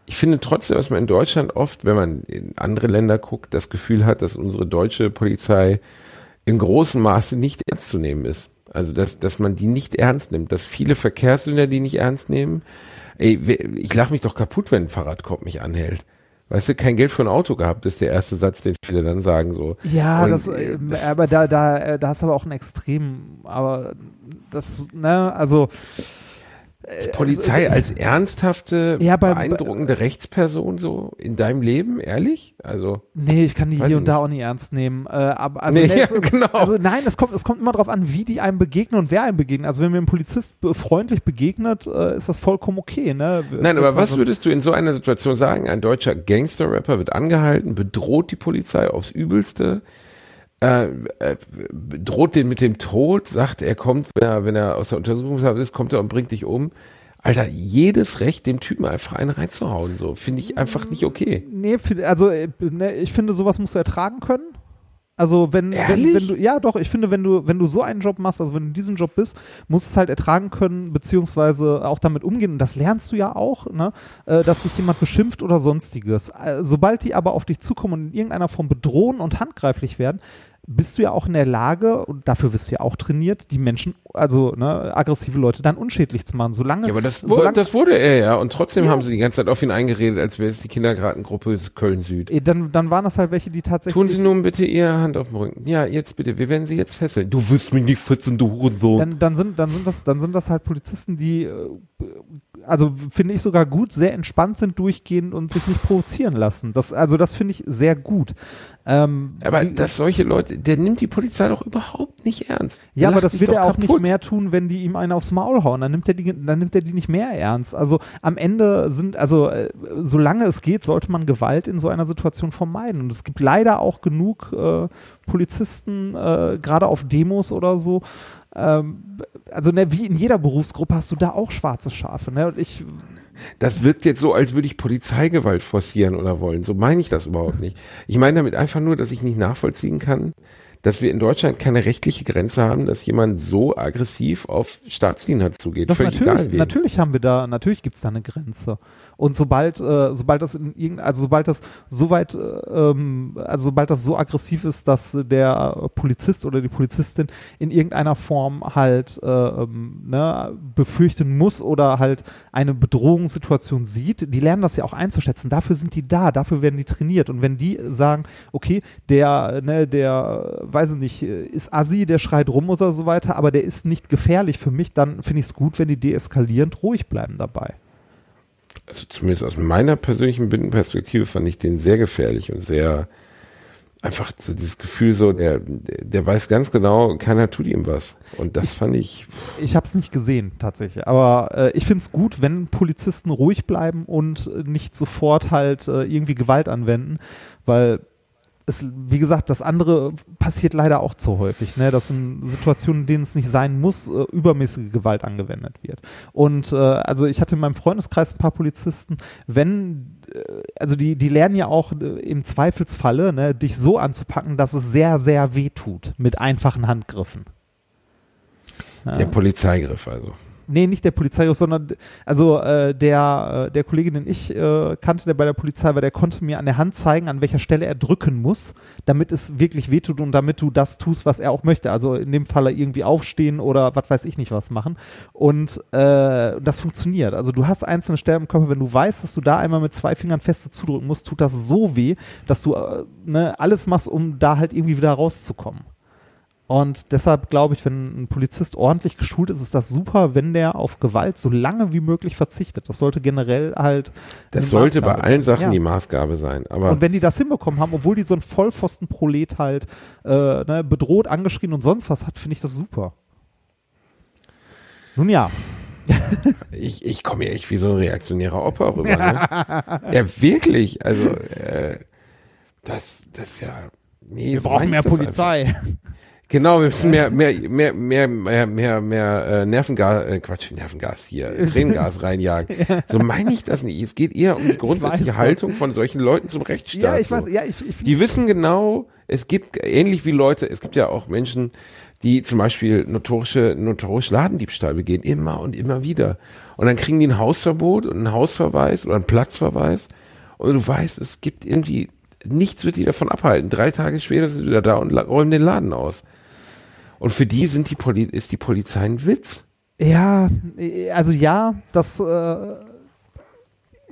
ich finde trotzdem, dass man in Deutschland oft, wenn man in andere Länder guckt, das Gefühl hat, dass unsere deutsche Polizei in großem Maße nicht ernst zu nehmen ist. Also, dass, dass man die nicht ernst nimmt, dass viele Verkehrssünder die nicht ernst nehmen. Ey, ich lach mich doch kaputt, wenn ein Fahrradkorb mich anhält. Weißt du, kein Geld für ein Auto gehabt, ist der erste Satz, den viele dann sagen so. Ja, das, äh, äh, das- aber da, da, äh, da hast du aber auch ein Extrem, aber das, ne, also Die Polizei als ernsthafte, Ja, bei- beeindruckende Rechtsperson so in deinem Leben, ehrlich? Also, Nee, ich kann die hier und da nicht. auch nicht ernst nehmen. Äh, aber also, Nee, nee, [LAUGHS] ja, genau. also nein, es kommt, es kommt immer darauf an, wie die einem begegnen und wer einem begegnet. Also wenn mir ein Polizist freundlich begegnet, äh, ist das vollkommen okay. Ne? nein, aber was würdest du in so einer Situation sagen? Ein deutscher Gangster-Rapper wird angehalten, bedroht die Polizei aufs Übelste, äh, äh, droht den mit dem Tod, sagt, er kommt, wenn er, wenn er aus der Untersuchungshaft ist, kommt er und bringt dich um. Alter, jedes Recht, dem Typen einfach einen reinzuhauen, so, finde ich einfach nicht okay. Nee, also äh, ne, ich finde, sowas musst du ertragen können. Also wenn, wenn, wenn du, ja doch, ich finde, wenn du, wenn du so einen Job machst, also wenn du in diesem Job bist, musst du es halt ertragen können, beziehungsweise auch damit umgehen. Und das lernst du ja auch, ne, äh, dass dich jemand beschimpft oder sonstiges. Sobald die aber auf dich zukommen und in irgendeiner Form bedrohen und handgreiflich werden, bist du ja auch in der Lage, und dafür wirst du ja auch trainiert, die Menschen, also ne, aggressive Leute dann unschädlich zu machen. Solange, Ja, aber das, wurde, solange das wurde er ja. Und trotzdem Ja. haben sie die ganze Zeit auf ihn eingeredet, als wäre es die Kindergartengruppe Köln-Süd. eh, dann, dann waren das halt welche, die tatsächlich. Tun Sie nun bitte Ihre Hand auf den Rücken. Ja, jetzt bitte. Wir werden Sie jetzt fesseln. Du wirst mich nicht fesseln, du Hurensohn. dann, dann, sind, dann, sind das, dann sind das halt Polizisten, die, äh, also finde ich sogar gut, sehr entspannt sind durchgehend und sich nicht provozieren lassen. Das, also das finde ich sehr gut. Ähm, aber dass solche Leute, der nimmt die Polizei doch überhaupt nicht ernst. Der ja, aber das wird er auch nicht kaputt. mehr tun, wenn die ihm einen aufs Maul hauen. Dann nimmt er die, dann nimmt er die nicht mehr ernst. Also am Ende sind, also äh, solange es geht, sollte man Gewalt in so einer Situation vermeiden. Und es gibt leider auch genug äh, Polizisten, äh, gerade auf Demos oder so. Ähm, also ne, wie in jeder Berufsgruppe hast du da auch schwarze Schafe. Ne? Und ich, Das wirkt jetzt so, als würde ich Polizeigewalt forcieren oder wollen. So meine ich das überhaupt nicht. Ich meine damit einfach nur, dass ich nicht nachvollziehen kann, dass wir in Deutschland keine rechtliche Grenze haben, dass jemand so aggressiv auf Staatsdiener zugeht. Doch, Völlig natürlich, egal wen. natürlich haben wir da, natürlich gibt es da eine Grenze. Und sobald, äh, sobald das in irgend, also sobald das so weit, äh, ähm, also sobald das so aggressiv ist, dass der Polizist oder die Polizistin in irgendeiner Form halt äh, ähm, ne, befürchten muss oder halt eine Bedrohungssituation sieht, die lernen das ja auch einzuschätzen. Dafür sind die da, dafür werden die trainiert. Und wenn die sagen, okay, der, ne, der, weiß ich nicht, ist Assi, der schreit rum oder so weiter, aber der ist nicht gefährlich für mich, dann finde ich es gut, wenn die deeskalierend ruhig bleiben dabei. Also zumindest aus meiner persönlichen Bindenperspektive fand ich den sehr gefährlich und sehr einfach so dieses Gefühl so, der, der weiß ganz genau, keiner tut ihm was. Und das fand ich, Ich habe es nicht gesehen, tatsächlich. Aber äh, ich finde es gut, wenn Polizisten ruhig bleiben und nicht sofort halt äh, irgendwie Gewalt anwenden, weil es, wie gesagt, das andere passiert leider auch zu häufig. Ne? Das sind Situationen, in denen es nicht sein muss, äh, übermäßige Gewalt angewendet wird. Und äh, also ich hatte in meinem Freundeskreis ein paar Polizisten, wenn, äh, also die, die lernen ja auch äh, im Zweifelsfalle, ne, dich so anzupacken, dass es sehr, sehr weh tut mit einfachen Handgriffen. Der Polizeigriff also. Nee, nicht der Polizeigriff, sondern also äh, der, äh, der Kollege, den ich äh, kannte, der bei der Polizei war, der konnte mir an der Hand zeigen, an welcher Stelle er drücken muss, damit es wirklich wehtut und damit du das tust, was er auch möchte. Also in dem Falle irgendwie aufstehen oder was weiß ich nicht was machen. Und äh, das funktioniert. Also du hast einzelne Stellen im Körper, wenn du weißt, dass du da einmal mit zwei Fingern feste zudrücken musst, tut das so weh, dass du äh, ne, alles machst, um da halt irgendwie wieder rauszukommen. Und deshalb glaube ich, wenn ein Polizist ordentlich geschult ist, ist das super, wenn der auf Gewalt so lange wie möglich verzichtet. Das sollte generell halt. Das sollte bei Maßgabe allen sein. Sachen Ja. die Maßgabe sein. Aber Und wenn die das hinbekommen haben, obwohl die so ein Vollpfosten-Prolet halt äh, ne, bedroht, angeschrien und sonst was hat, finde ich das super. Nun ja, [LAUGHS] ich, ich komme mir echt wie so ein reaktionärer Opa rüber. Ne? ja, wirklich. Also, äh, das, das ist ja. Nee, wir so brauchen mehr Polizei. Genau, wir müssen mehr, mehr, mehr, mehr, mehr, mehr, mehr äh, Nervengas, äh, Quatsch, Nervengas hier, äh, [LAUGHS] Tränengas reinjagen. So meine ich das nicht. Es geht eher um die grundsätzliche. Haltung von solchen Leuten zum Rechtsstaat. Ja, ich weiß, ja, ich, ich Die wissen genau, es gibt ähnlich wie Leute, es gibt ja auch Menschen, die zum Beispiel notorische, notorisch Ladendiebstahl begehen, immer und immer wieder. Und dann kriegen die ein Hausverbot und einen Hausverweis oder einen Platzverweis. Und du weißt, es gibt irgendwie, nichts wird die davon abhalten. Drei Tage später sind sie wieder da und räumen den Laden aus. Und für die sind die Poli ist die Polizei ein Witz. Ja, also ja, das äh,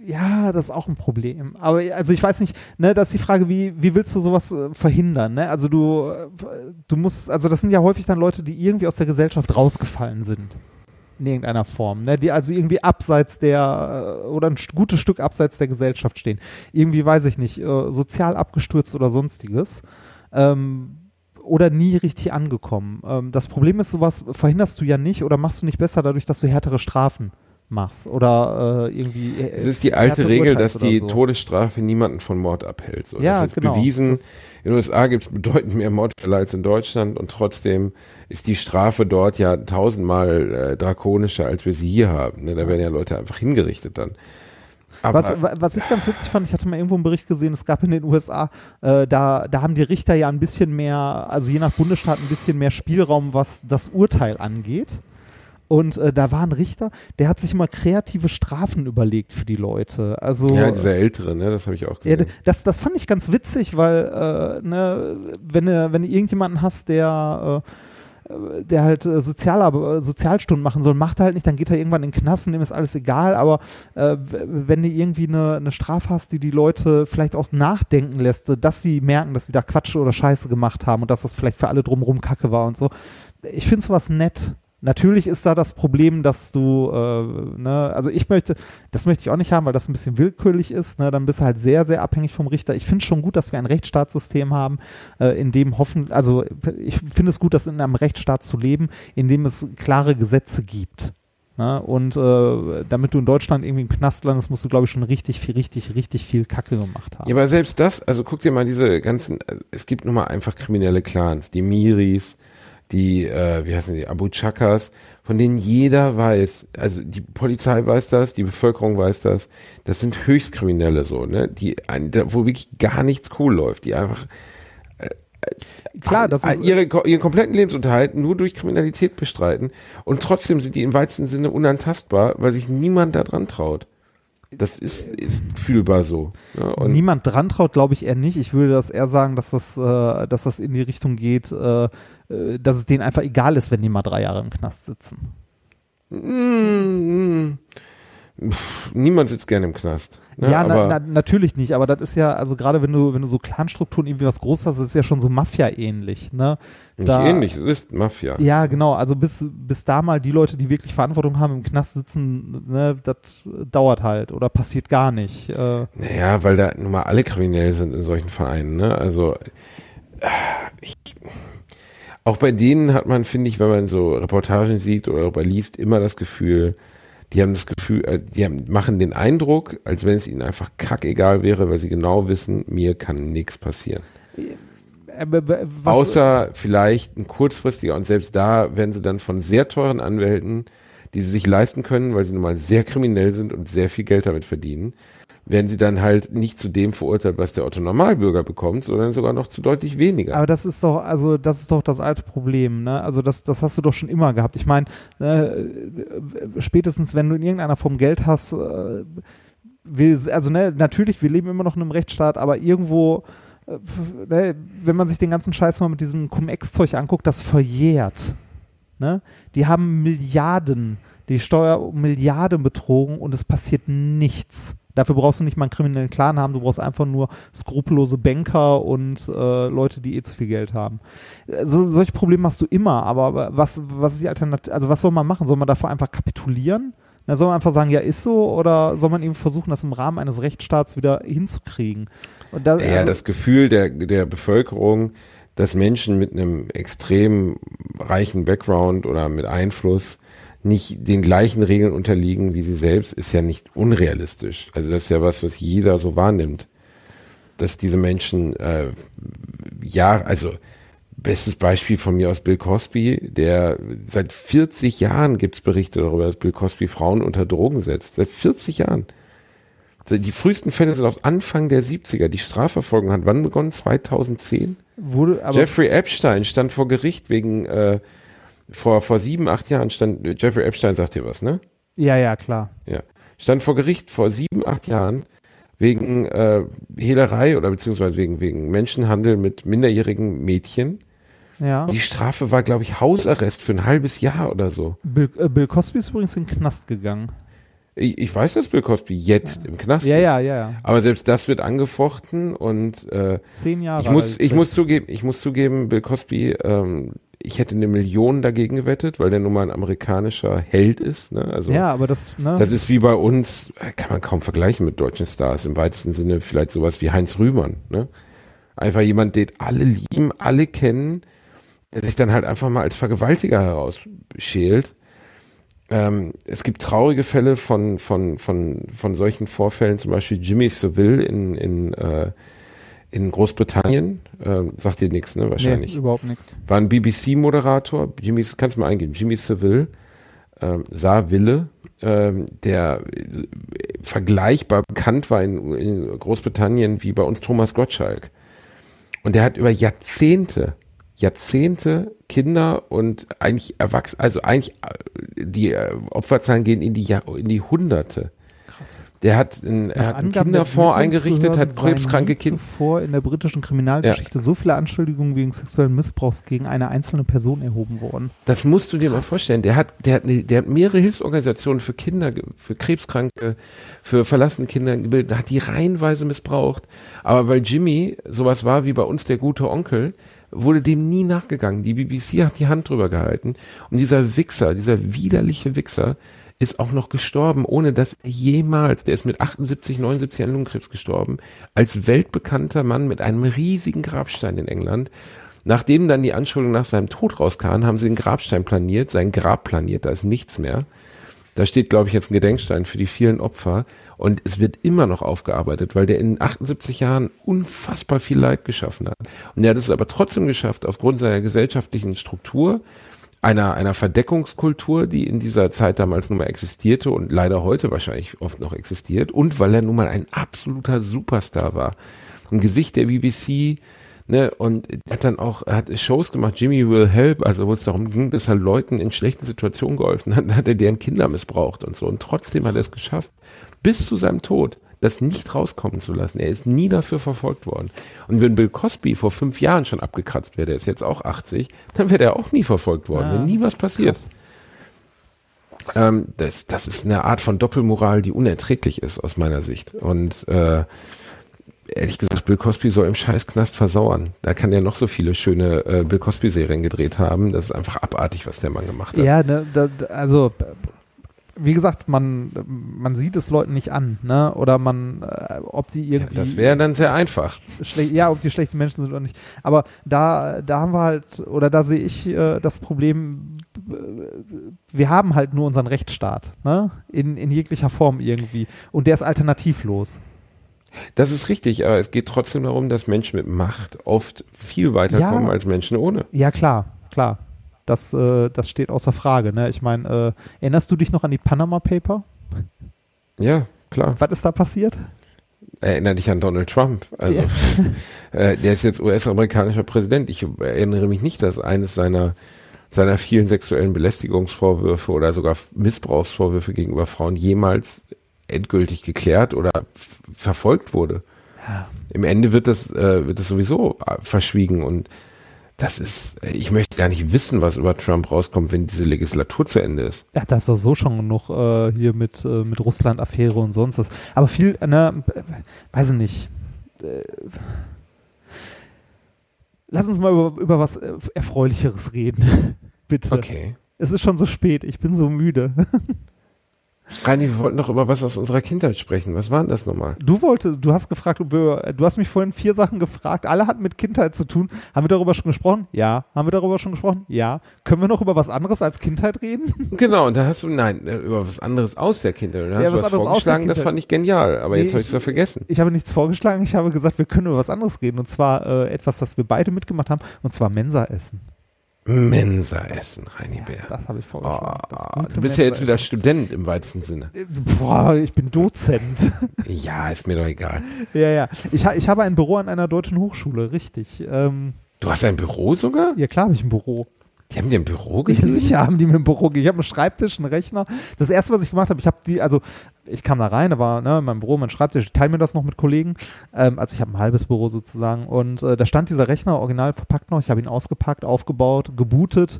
ja, das ist auch ein Problem. Aber also ich weiß nicht, ne, das ist die Frage, wie, wie willst du sowas äh, verhindern? Ne? Also du, äh, du musst, also das sind ja häufig dann Leute, die irgendwie aus der Gesellschaft rausgefallen sind. In irgendeiner Form, ne? Die also irgendwie abseits der äh, oder ein gutes Stück abseits der Gesellschaft stehen. Irgendwie, weiß ich nicht, äh, sozial abgestürzt oder sonstiges. Ähm, oder nie richtig angekommen. Ähm, das Problem ist, sowas verhinderst du ja nicht oder machst du nicht besser dadurch, dass du härtere Strafen machst oder äh, irgendwie. Äh, Es ist die alte Regel, dass die so. Todesstrafe niemanden von Mord abhält. So, Ja, das ist genau. bewiesen. Das- in den USA gibt es bedeutend mehr Mordfälle als in Deutschland und trotzdem ist die Strafe dort ja tausendmal äh, drakonischer, als wir sie hier haben. Ne? Da werden ja Leute einfach hingerichtet dann. Aber Was, wa- was ich ganz witzig fand, ich hatte mal irgendwo einen Bericht gesehen, es gab in den USA, äh, da, da haben die Richter ja ein bisschen mehr, also je nach Bundesstaat ein bisschen mehr Spielraum, was das Urteil angeht. Und äh, da war ein Richter, der hat sich immer kreative Strafen überlegt für die Leute. Also ja, dieser Ältere, ne? das habe ich auch Ja, gesehen. d- das, das fand ich ganz witzig, weil äh, ne, wenn du, wenn du irgendjemanden hast, der, äh, der halt äh, äh, Sozialstunden machen soll, macht er halt nicht, dann geht er irgendwann in den Knast und dem ist alles egal. Aber äh, wenn du irgendwie eine, eine Strafe hast, die die Leute vielleicht auch nachdenken lässt, dass sie merken, dass sie da Quatsch oder Scheiße gemacht haben und dass das vielleicht für alle drumherum Kacke war und so. Ich finde sowas nett. Natürlich ist da das Problem, dass du, äh, ne, also ich möchte, das möchte ich auch nicht haben, weil das ein bisschen willkürlich ist, ne, dann bist du halt sehr, sehr abhängig vom Richter. Ich finde schon gut, dass wir ein Rechtsstaatssystem haben, äh, in dem hoffen, also ich finde es gut, dass in einem Rechtsstaat zu leben, in dem es klare Gesetze gibt. Ne? Und äh, damit du in Deutschland irgendwie im Knast landest, musst du, glaube ich, schon richtig viel, richtig, richtig viel Kacke gemacht haben. Ja, aber selbst das, also guck dir mal diese ganzen, es gibt nun mal einfach kriminelle Clans, die Miris, die, äh, wie heißen die, Abu Chakas, von denen jeder weiß, also die Polizei weiß das, die Bevölkerung weiß das, das sind Höchstkriminelle so, ne, die, wo wirklich gar nichts cool läuft, die einfach Klar, das ist, ihre, ihren kompletten Lebensunterhalt nur durch Kriminalität bestreiten und trotzdem sind die im weitesten Sinne unantastbar, weil sich niemand da dran traut. Das ist, ist fühlbar so. Und Niemand dran traut, glaube ich eher nicht. Ich würde das eher sagen, dass das, äh, dass das in die Richtung geht, äh, äh, dass es denen einfach egal ist, wenn die mal drei Jahre im Knast sitzen. Mm, pff, niemand sitzt gerne im Knast. Ne? ja, na, na, natürlich nicht, aber das ist ja, also gerade wenn du, wenn du so Clanstrukturen irgendwie was groß hast, das ist ja schon so Mafia-ähnlich, ne? nicht ähnlich, es ist Mafia. Ja, genau, also bis, bis da mal die Leute, die wirklich Verantwortung haben, im Knast sitzen, ne, das dauert halt oder passiert gar nicht. Äh, Naja, weil da nun mal alle kriminell sind in solchen Vereinen. Ne? Also ich, auch bei denen hat man, finde ich, wenn man so Reportagen sieht oder darüber liest, immer das Gefühl, die haben das Gefühl, äh, die haben, machen den Eindruck, als wenn es ihnen einfach kackegal wäre, weil sie genau wissen, mir kann nichts passieren. äh, was, Außer vielleicht ein kurzfristiger und selbst da werden sie dann von sehr teuren Anwälten, die sie sich leisten können, weil sie nun mal sehr kriminell sind und sehr viel Geld damit verdienen, werden sie dann halt nicht zu dem verurteilt, was der Otto Normalbürger bekommt, sondern sogar noch zu deutlich weniger. Aber das ist doch, also das ist doch das alte Problem, ne? Also das, das hast du doch schon immer gehabt. Ich meine, äh, spätestens wenn du in irgendeiner Form Geld hast, äh, wir, also ne, natürlich, wir leben immer noch in einem Rechtsstaat, aber irgendwo, äh, ne, wenn man sich den ganzen Scheiß mal mit diesem Cum-Ex-Zeug anguckt, das verjährt. Ne? Die haben Milliarden, die Steuer Milliarden betrogen und es passiert nichts. Dafür brauchst du nicht mal einen kriminellen Clan haben, du brauchst einfach nur skrupellose Banker und äh, Leute, die eh zu viel Geld haben. Äh, So, solche Probleme hast du immer, aber was, was ist die Alternative? Also was soll man machen? Soll man davor einfach kapitulieren? Na, soll man einfach sagen, ja, ist so, oder soll man eben versuchen, das im Rahmen eines Rechtsstaats wieder hinzukriegen? Da, ja, also, das Gefühl der, der Bevölkerung, dass Menschen mit einem extrem reichen Background oder mit Einfluss nicht den gleichen Regeln unterliegen wie sie selbst, ist ja nicht unrealistisch. Also das ist ja was, was jeder so wahrnimmt, dass diese Menschen, äh, ja, also bestes Beispiel von mir aus Bill Cosby, der seit 40 Jahren gibt's Berichte darüber, dass Bill Cosby Frauen unter Drogen setzt. Seit 40 Jahren. Die frühesten Fälle sind auf Anfang der 70er. Die Strafverfolgung hat wann begonnen? 2010? wurde, aber Jeffrey Epstein stand vor Gericht wegen, äh, vor, vor sieben, acht Jahren stand, Jeffrey Epstein sagt dir was, ne? ja, ja, klar. Ja. Stand vor Gericht vor sieben, acht Jahren wegen äh, Hehlerei oder beziehungsweise wegen, wegen Menschenhandel mit minderjährigen Mädchen. Ja. Die Strafe war, glaube ich, Hausarrest für ein halbes Jahr oder so. Bill, äh, Bill Cosby ist übrigens in den Knast gegangen. Ich, ich weiß, dass Bill Cosby jetzt im Knast Ja, ist. ja, ja, ja. Aber selbst das wird angefochten und äh, Zehn Jahre. ich muss, ich muss zugeben, ich muss zugeben, Bill Cosby, ähm, ich hätte eine Million dagegen gewettet, weil der nun mal ein amerikanischer Held ist. Ne? Also Ja, aber das, ne? das ist wie bei uns, kann man kaum vergleichen mit deutschen Stars. Im weitesten Sinne vielleicht sowas wie Heinz Rühmann. Ne? Einfach jemand, den alle lieben, alle kennen, der sich dann halt einfach mal als Vergewaltiger herausschält. Ähm, es gibt traurige Fälle von, von, von, von solchen Vorfällen, zum Beispiel Jimmy Seville in, in, äh, in Großbritannien. Ähm, sagt dir nichts, ne? Wahrscheinlich Nee, überhaupt nichts. war ein BBC-Moderator, Jimmy, kannst du mal eingeben, Jimmy Seville, ähm, Saville, ähm, der äh, vergleichbar bekannt war in, in Großbritannien wie bei uns Thomas Gottschalk. Und der hat über Jahrzehnte, Jahrzehnte Kinder und eigentlich Erwachsene, also eigentlich äh, die äh, Opferzahlen gehen in die, Jahr, in die Hunderte. Der hat, ein, er hat einen Kinderfonds eingerichtet, hat krebskranke Kinder. zuvor in der britischen Kriminalgeschichte so viele Anschuldigungen wegen sexuellen Missbrauchs gegen eine einzelne Person erhoben worden. Das musst du dir mal vorstellen. Der hat, der hat, eine, der hat mehrere Hilfsorganisationen für Kinder, für Krebskranke, für verlassene Kinder gebildet, hat die reihenweise missbraucht. Aber weil Jimmy sowas war wie bei uns der gute Onkel, wurde dem nie nachgegangen. Die BBC hat die Hand drüber gehalten. Und dieser Wichser, dieser widerliche Wichser, ist auch noch gestorben, ohne dass jemals, der ist mit 78, 79 an Lungenkrebs gestorben, als weltbekannter Mann mit einem riesigen Grabstein in England. Nachdem dann die Anschuldigungen nach seinem Tod rauskamen, haben sie den Grabstein planiert, sein Grab planiert, da ist nichts mehr. Da steht, glaube ich, jetzt ein Gedenkstein für die vielen Opfer und es wird immer noch aufgearbeitet, weil der in 78 Jahren unfassbar viel Leid geschaffen hat. Und er hat es aber trotzdem geschafft, aufgrund seiner gesellschaftlichen Struktur, einer, einer Verdeckungskultur, die in dieser Zeit damals nun mal existierte und leider heute wahrscheinlich oft noch existiert und weil er nun mal ein absoluter Superstar war. Ein Gesicht der BBC, ne, und hat dann auch, hat Shows gemacht, Jimmy Will Help, also wo es darum ging, dass er Leuten in schlechten Situationen geholfen hat, dann hat er deren Kinder missbraucht und so. Und trotzdem hat er es geschafft, bis zu seinem Tod, das nicht rauskommen zu lassen. Er ist nie dafür verfolgt worden. Und wenn Bill Cosby vor fünf Jahren schon abgekratzt wäre, der ist jetzt auch 80, dann wäre er auch nie verfolgt worden, Ja, nie was passiert. Ähm, das, das ist eine Art von Doppelmoral, die unerträglich ist aus meiner Sicht. Und äh, ehrlich gesagt, Bill Cosby soll im Scheißknast versauern. Da kann er noch so viele schöne äh, Bill Cosby-Serien gedreht haben. Das ist einfach abartig, was der Mann gemacht hat. Ja, ne, da, also wie gesagt, man, man sieht es Leuten nicht an, ne? Oder man, äh, ob die irgendwie Das wäre dann sehr einfach. schlecht, ja, ob die schlechte Menschen sind oder nicht. Aber da, da haben wir halt, oder da sehe ich äh, das Problem, äh, wir haben halt nur unseren Rechtsstaat, ne? In, in jeglicher Form irgendwie. Und der ist alternativlos. Das ist richtig, aber es geht trotzdem darum, dass Menschen mit Macht oft viel weiterkommen Ja. als Menschen ohne. Ja, klar, klar. Das, äh, das steht außer Frage, ne? Ich meine, äh, erinnerst du dich noch an die Panama Paper? Ja, klar. Was ist da passiert? Erinnere dich an Donald Trump. Also, [LAUGHS] äh, der ist jetzt US-amerikanischer Präsident. Ich erinnere mich nicht, dass eines seiner, seiner vielen sexuellen Belästigungsvorwürfe oder sogar Missbrauchsvorwürfe gegenüber Frauen jemals endgültig geklärt oder verfolgt wurde. Im Ende wird das, äh, wird das sowieso äh, verschwiegen und das ist, ich möchte gar nicht wissen, was über Trump rauskommt, wenn diese Legislatur zu Ende ist. Ja, das ist doch so schon genug äh, hier mit, äh, mit Russland-Affäre und sonst was. Aber viel, ne, äh, weiß ich nicht. Äh, lass uns mal über, über was äh, Erfreulicheres reden. [LAUGHS] Bitte. Okay. Es ist schon so spät, ich bin so müde. [LAUGHS] Reini, wir wollten doch über was aus unserer Kindheit sprechen. Was war denn das nochmal? Du wolltest, du hast gefragt, du hast mich vorhin vier Sachen gefragt, alle hatten mit Kindheit zu tun. Haben wir darüber schon gesprochen? Ja. Haben wir darüber schon gesprochen? Ja. Können wir noch über was anderes als Kindheit reden? [LAUGHS] Genau, und da hast du, nein, äh, über was anderes aus der Kindheit. Und da hast Ja, du was was vorgeschlagen, das fand ich genial. Aber Nee, jetzt habe ich es doch vergessen. Ich habe nichts vorgeschlagen, ich habe gesagt, wir können über was anderes reden. Und zwar äh, etwas, das wir beide mitgemacht haben, und zwar Mensa essen. Mensa essen, Reini Bär. Das habe ich Oh, vorgeschlagen. Gute du bist ja jetzt wieder Student im weitesten Sinne. essen. Boah, ich bin Dozent. [LAUGHS] Ja, ist mir doch egal. ja, ja. Ich, ich habe ein Büro an einer deutschen Hochschule, richtig. Ähm, Du hast ein Büro sogar? ja, klar habe ich ein Büro. Die haben dir im Büro Ja, gegeben? sicher haben die mir im Büro gegeben. Ich habe einen Schreibtisch, einen Rechner. Das erste, was ich gemacht habe, ich habe die, also ich kam da rein, da war ne, mein Büro, mein Schreibtisch, ich teile mir das noch mit Kollegen. Ähm, also ich habe ein halbes Büro sozusagen. Und äh, da stand dieser Rechner original verpackt noch. Ich habe ihn ausgepackt, aufgebaut, gebootet.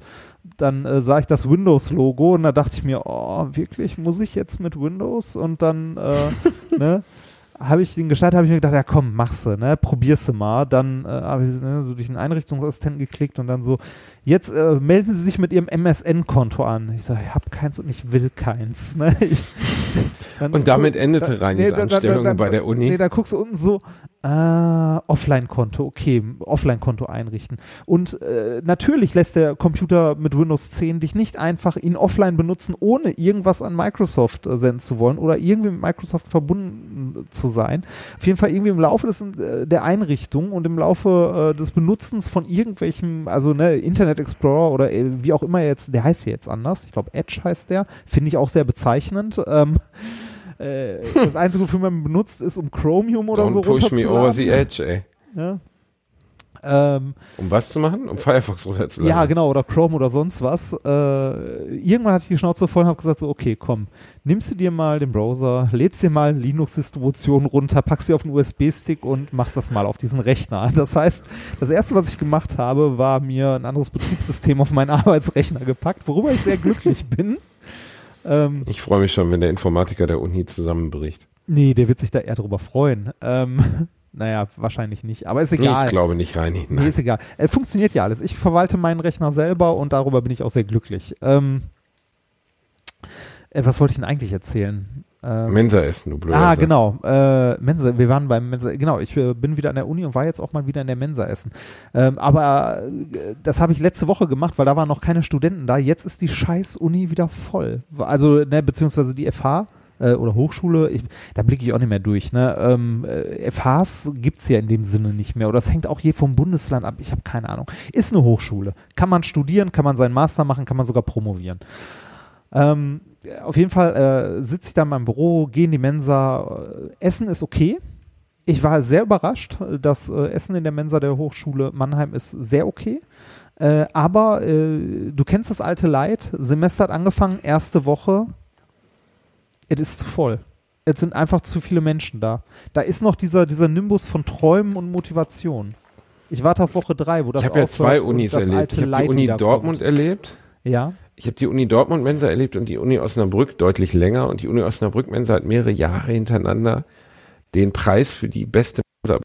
Dann äh, sah ich das Windows-Logo und da dachte ich mir, oh, wirklich, muss ich jetzt mit Windows? Und dann, äh, ne? [LAUGHS] habe ich den gestartet, habe ich mir gedacht, ja komm, mach's ne, probier's mal. Dann äh, habe ich ne, so durch den Einrichtungsassistenten geklickt und dann so, jetzt äh, melden Sie sich mit Ihrem MSN-Konto an. Ich sage, ich habe keins und ich will keins. Ne? Ich, dann- Und damit endete [LAUGHS] Reinis da- Anstellung bei der Uni? Nee, da guckst du unten so, äh, Offline-Konto, okay, Offline-Konto einrichten. Und äh, natürlich lässt der Computer mit Windows 10 dich nicht einfach ihn offline benutzen, ohne irgendwas an Microsoft äh, senden zu wollen oder irgendwie mit Microsoft verbunden zu sein. Auf jeden Fall irgendwie im Laufe des, äh, der Einrichtung und im Laufe äh, des Benutzens von irgendwelchem, also ne, Internet Explorer oder äh, wie auch immer jetzt, der heißt ja jetzt anders, ich glaube Edge heißt der, finde ich auch sehr bezeichnend. Ähm, äh, das Einzige, wofür man benutzt, ist, um Chromium oder Don't so push me over runterzuladen. the edge, ey. Ja. Ähm, Um was zu machen? Um Firefox runterzuladen? ja, genau, oder Chrome oder sonst was. Äh, irgendwann hatte ich die Schnauze voll und habe gesagt, so, okay, komm, nimmst du dir mal den Browser, lädst dir mal Linux-Distribution runter, packst sie auf den USB-Stick und machst das mal auf diesen Rechner. [LAUGHS] Das heißt, das erste, was ich gemacht habe, war mir ein anderes Betriebssystem auf meinen [LAUGHS] Arbeitsrechner gepackt, worüber ich sehr glücklich bin. Ähm, Ich freue mich schon, wenn der Informatiker der Uni zusammenbricht. nee, der wird sich da eher drüber freuen. Ähm, [LAUGHS] naja, wahrscheinlich nicht, aber ist Nee, egal. ich glaube nicht, Reini. Nee, Nein. ist egal. Äh, funktioniert ja alles. Ich verwalte meinen Rechner selber und darüber bin ich auch sehr glücklich. Ähm, äh, was wollte ich denn eigentlich erzählen? Ähm, Mensa essen, du blöder ah, genau. Äh, Mensa, wir waren beim Mensa, genau, ich äh, bin wieder an der Uni und war jetzt auch mal wieder in der Mensa essen. Ähm, aber äh, das habe ich letzte Woche gemacht, weil da waren noch keine Studenten da. Jetzt ist die scheiß Uni wieder voll. Also, ne, beziehungsweise die FH äh, oder Hochschule, ich, da blicke ich auch nicht mehr durch. Ne? Ähm, äh, FHs gibt es ja in dem Sinne nicht mehr. Oder es hängt auch je vom Bundesland ab. Ich habe keine Ahnung. Ist eine Hochschule. Kann man studieren, kann man seinen Master machen, kann man sogar promovieren. Ähm, auf jeden Fall äh, sitze ich da in meinem Büro, gehe in die Mensa. Äh, Essen ist okay. Ich war sehr überrascht. Das äh, Essen in der Mensa der Hochschule Mannheim ist sehr okay. Äh, aber äh, du kennst das alte Leid. Semester hat angefangen, erste Woche. Es ist zu voll. Es sind einfach zu viele Menschen da. Da ist noch dieser, dieser Nimbus von Träumen und Motivation. Ich warte auf Woche drei, wo das Ich habe ja zwei Unis erlebt. Ich habe die Uni. Dortmund erlebt. Ja. Ich habe die Uni Dortmund Mensa erlebt und die Uni Osnabrück deutlich länger. Und die Uni Osnabrück Mensa hat mehrere Jahre hintereinander den Preis für die beste Mensa,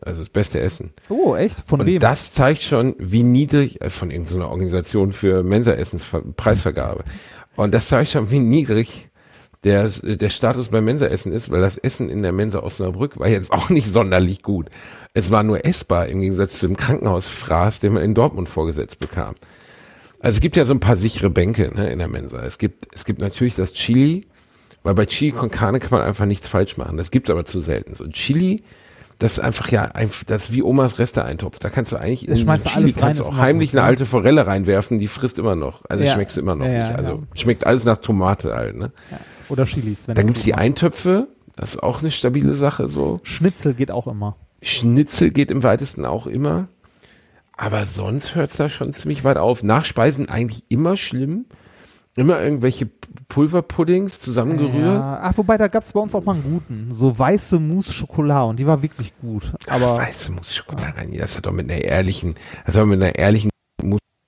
also das beste Essen. Oh, echt? Von und wem? das zeigt schon, wie niedrig, äh, von irgendeiner Organisation für Mensa-Essens-Preisvergabe. Und das zeigt schon, wie niedrig der, der Status beim Mensa-Essen ist, weil das Essen in der Mensa Osnabrück war jetzt auch nicht sonderlich gut. Es war nur essbar im Gegensatz zu dem Krankenhausfraß, den man in Dortmund vorgesetzt bekam. Also es gibt ja so ein paar sichere Bänke ne, in der Mensa. Es gibt, es gibt natürlich das Chili, weil bei Chili con Carne kann man einfach nichts falsch machen. Das gibt's aber zu selten. So Chili, das ist einfach ja, das ist wie Omas Reste-Eintopf. Da kannst du eigentlich in du Chili alles rein, kannst du ist auch heimlich eine ne? alte Forelle reinwerfen, die frisst immer noch. Also Ja. schmeckst du immer noch Ja, nicht. Also ja. schmeckt alles nach Tomate halt. Ne? Oder Chilis. Wenn Dann gibt's die. Eintöpfe. Das ist auch eine stabile Sache so. Schnitzel geht auch immer. Schnitzel geht im weitesten auch immer. Aber sonst hört's da schon ziemlich weit auf. Nachspeisen eigentlich immer schlimm. Immer irgendwelche Pulverpuddings zusammengerührt. Ja. Ach, wobei, da gab's bei uns auch mal einen guten. So weiße Mousse Schokolade und die war wirklich gut. Aber weiße Mousse Schokolade rein. Das hat doch mit einer ehrlichen, das hat doch mit einer ehrlichen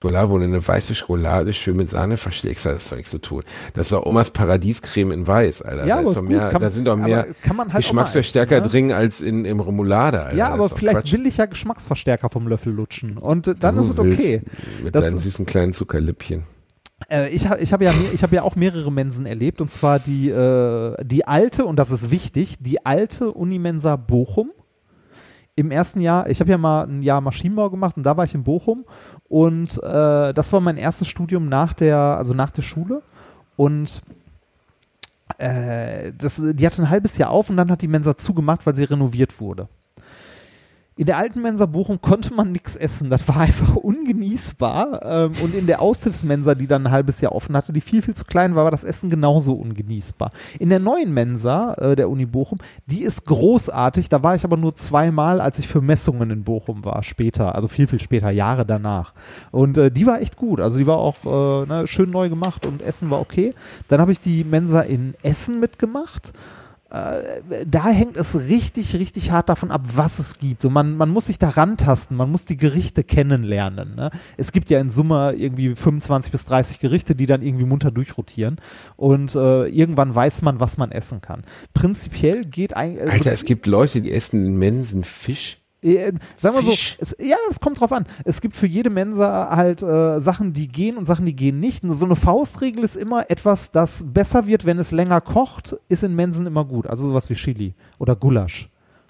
Schokolade, wo du eine weiße Schokolade schön mit Sahne verschlägst, hat das doch nichts zu tun. Das ist doch Omas Paradiescreme in weiß, Alter. Ja, da, ist doch mehr, Kann- da sind doch mehr halt Geschmacksverstärker essen, ne? drin als in, im Remoulade, Alter. ja, aber vielleicht Quatsch. will ich ja Geschmacksverstärker vom Löffel lutschen. Und äh, dann Du ist es okay. Mit Das- deinen süßen kleinen Zuckerlippchen. Äh, ich habe ich hab ja, ich hab ja auch mehrere Mensen erlebt. Und zwar die, äh, die alte, und das ist wichtig, die alte Unimensa Bochum. Im ersten Jahr, ich habe ja mal ein Jahr Maschinenbau gemacht und da war ich in Bochum. Und äh, das war mein erstes Studium nach der, also nach der Schule. Und äh, das, die hatte ein halbes Jahr auf und dann hat die Mensa zugemacht, weil sie renoviert wurde. In der alten Mensa Bochum konnte man nichts essen. Das war einfach ungenießbar. Ähm, und in der Aushilfsmensa, die dann ein halbes Jahr offen hatte, die viel, viel zu klein war, war das Essen genauso ungenießbar. In der neuen Mensa äh, der Uni Bochum, die ist großartig. Da war ich aber nur zweimal, als ich für Messungen in Bochum war, später. Also viel, viel später, Jahre danach. Und äh, die war echt gut. Also die war auch äh, ne, schön neu gemacht und Essen war okay. Dann habe ich die Mensa in Essen mitgemacht da hängt es richtig, richtig hart davon ab, was es gibt. Und man, man muss sich da rantasten, man muss die Gerichte kennenlernen. Ne? Es gibt ja in Summe irgendwie 25 bis 30 Gerichte, die dann irgendwie munter durchrotieren. Und äh, irgendwann weiß man, was man essen kann. Prinzipiell geht eigentlich. Also Alter, es gibt Leute, die essen in Mensen Fisch. Äh, sagen wir so, es, ja, es kommt drauf an. Es gibt für jede Mensa halt äh, Sachen, die gehen und Sachen, die gehen nicht. Und so eine Faustregel ist immer etwas, das besser wird, wenn es länger kocht, ist in Mensen immer gut. Also sowas wie Chili oder Gulasch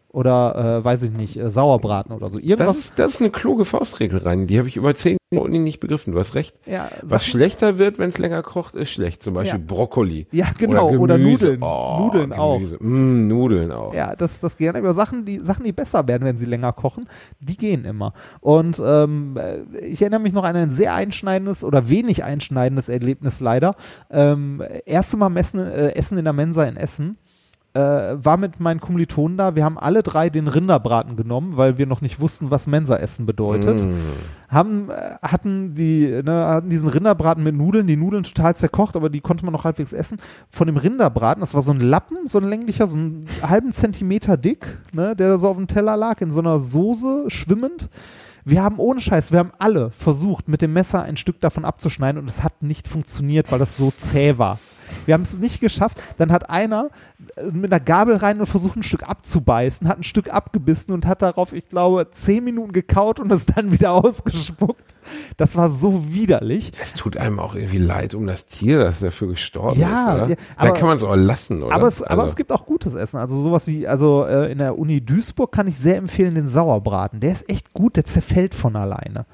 oder äh, weiß ich nicht, äh, Sauerbraten oder so. Irgendwas. Das ist, das ist eine kluge Faustregel rein. Die habe ich über zehn Minuten nicht begriffen. Du hast recht. Ja, Was schlechter wird, wenn es länger kocht, ist schlecht. Zum Beispiel Ja. Brokkoli. Ja, genau. Oder, Gemüse. Nudeln. Oh, Nudeln auch. Gemüse. Mm, Nudeln auch. Ja, das, das gehen aber Sachen, die Sachen, die besser werden, wenn sie länger kochen, die gehen immer. Und ähm, äh, ich erinnere mich noch an ein sehr einschneidendes oder wenig einschneidendes Erlebnis leider. Ähm, erste Mal messen, äh, Essen in der Mensa in Essen. Äh, war mit meinen Kommilitonen da. Wir haben alle drei den Rinderbraten genommen, weil wir noch nicht wussten, was Mensa-Essen bedeutet. Mm. Haben, äh, hatten, die, ne, hatten diesen Rinderbraten mit Nudeln, die Nudeln total zerkocht, aber die konnte man noch halbwegs essen. Von dem Rinderbraten, das war so ein Lappen, so ein länglicher, so einen halben Zentimeter dick, ne, der so auf dem Teller lag, in so einer Soße schwimmend. Wir haben ohne Scheiß, wir haben alle versucht, mit dem Messer ein Stück davon abzuschneiden und es hat nicht funktioniert, weil das so zäh war. Wir haben es nicht geschafft. Dann hat einer äh, mit einer Gabel rein und versucht, ein Stück abzubeißen, hat ein Stück abgebissen und hat darauf, ich glaube, zehn Minuten gekaut und es dann wieder [LAUGHS] ausgespuckt. Das war so widerlich. Es tut einem auch irgendwie leid um das Tier, das dafür gestorben Ja, ist, oder? ja, da aber- kann man es auch lassen, oder? Aber es, aber Also, es gibt auch gutes Essen. Also sowas wie, also äh, in der Uni Duisburg kann ich sehr empfehlen den Sauerbraten. Der ist echt gut, der zerfällt von alleine.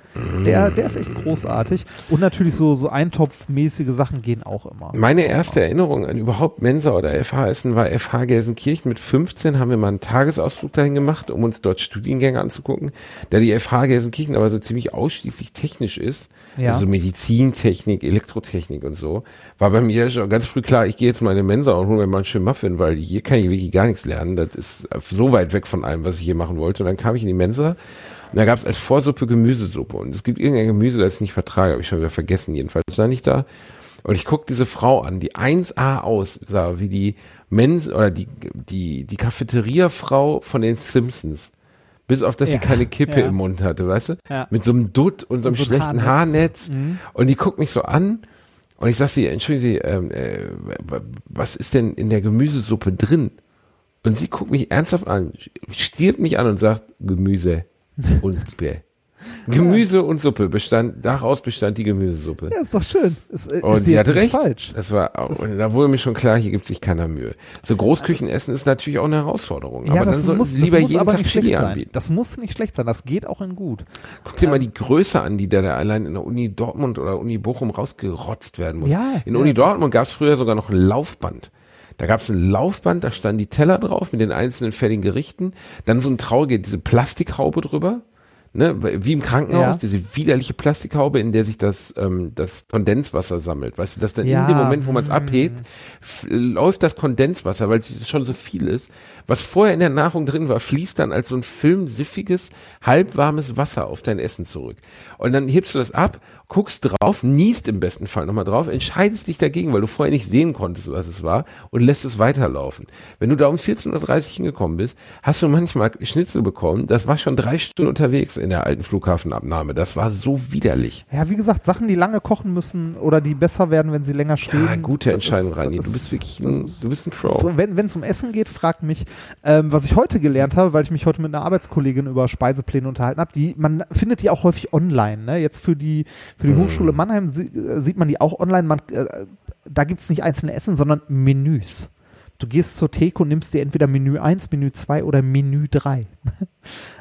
Der, der ist echt großartig. Und natürlich so, so eintopfmäßige Sachen gehen auch immer. Meine erste Erinnerung an überhaupt Mensa oder FH-Essen war FH Gelsenkirchen. Mit 15 haben wir mal einen Tagesausflug dahin gemacht, um uns dort Studiengänge anzugucken. Da die FH Gelsenkirchen aber so ziemlich ausschließlich technisch ist, Ja. also Medizintechnik, Elektrotechnik und so, war bei mir schon ganz früh klar, ich gehe jetzt mal in eine Mensa und hole mir mal einen schönen Muffin, weil hier kann ich wirklich gar nichts lernen. Das ist so weit weg von allem, was ich hier machen wollte. Und dann kam ich in die Mensa und da gab es als Vorsuppe Gemüsesuppe. Und es gibt irgendein Gemüse, das ich nicht vertrage, habe ich schon wieder vergessen. Jedenfalls war nicht da. Und ich guck diese Frau an, die 1A aussah, wie die Mens oder die, die, die Cafeteriafrau von den Simpsons. Bis auf, dass sie Ja, keine Kippe ja. im Mund hatte, weißt du? Ja. Mit so einem Dutt und so einem so schlechten Haarnetz. Mhm. Haarnetz. Und die guckt mich so an und ich sag sie, entschuldigen Sie, ähm, äh, was ist denn in der Gemüsesuppe drin? Und sie guckt mich ernsthaft an, stiert mich an und sagt, Gemüse und Suppe. [LAUGHS] Gemüse und Suppe bestand, daraus bestand die Gemüsesuppe. Ja, ist doch schön. Ist, ist Und sie hatte recht. falsch. Das war, und da wurde mir schon klar, hier gibt sich keiner Mühe. So Großküchenessen ist natürlich auch eine Herausforderung. Ja, aber dann das sollten muss, das lieber jeden Tag nicht Chili schlecht sein. anbieten. Das muss nicht schlecht sein. Das geht auch in gut. Guck dir mal die Größe an, die da, allein in der Uni Dortmund oder Uni Bochum rausgerotzt werden muss. Ja, in ja, Uni das- Dortmund gab es früher sogar noch ein Laufband. Da gab es ein Laufband, da standen die Teller drauf mit den einzelnen fertigen Gerichten. Dann so ein traurige, diese Plastikhaube drüber. Ne, wie im Krankenhaus, Ja. diese widerliche Plastikhaube, in der sich das, ähm, das Kondenswasser sammelt. Weißt du, dass dann Ja, in dem Moment, wo man es mm. abhebt, läuft das Kondenswasser, weil es schon so viel ist. Was vorher in der Nahrung drin war, fließt dann als so ein filmsiffiges, halbwarmes Wasser auf dein Essen zurück. Und dann hebst du das ab, guckst drauf, niest im besten Fall nochmal drauf, entscheidest dich dagegen, weil du vorher nicht sehen konntest, was es war, und lässt es weiterlaufen. Wenn du da um 14.30 Uhr hingekommen bist, hast du manchmal Schnitzel bekommen, das war schon drei Stunden unterwegs in der alten Flughafenabnahme. Das war so widerlich. Ja, wie gesagt, Sachen, die lange kochen müssen oder die besser werden, wenn sie länger stehen. Ja, gute Entscheidung, Rani. Du bist ist- wirklich ein, du bist ein Pro. Wenn es um Essen geht, fragt mich, ähm, was ich heute gelernt habe, weil ich mich heute mit einer Arbeitskollegin über Speisepläne unterhalten habe. Die, man findet die auch häufig online. Ne? Jetzt für die, für die Hochschule Mannheim äh, sieht man die auch online. Man, äh, da gibt es nicht einzelne Essen, sondern Menüs. Du gehst zur Theke und nimmst dir entweder Menü 1, Menü 2 oder Menü 3. [LAUGHS]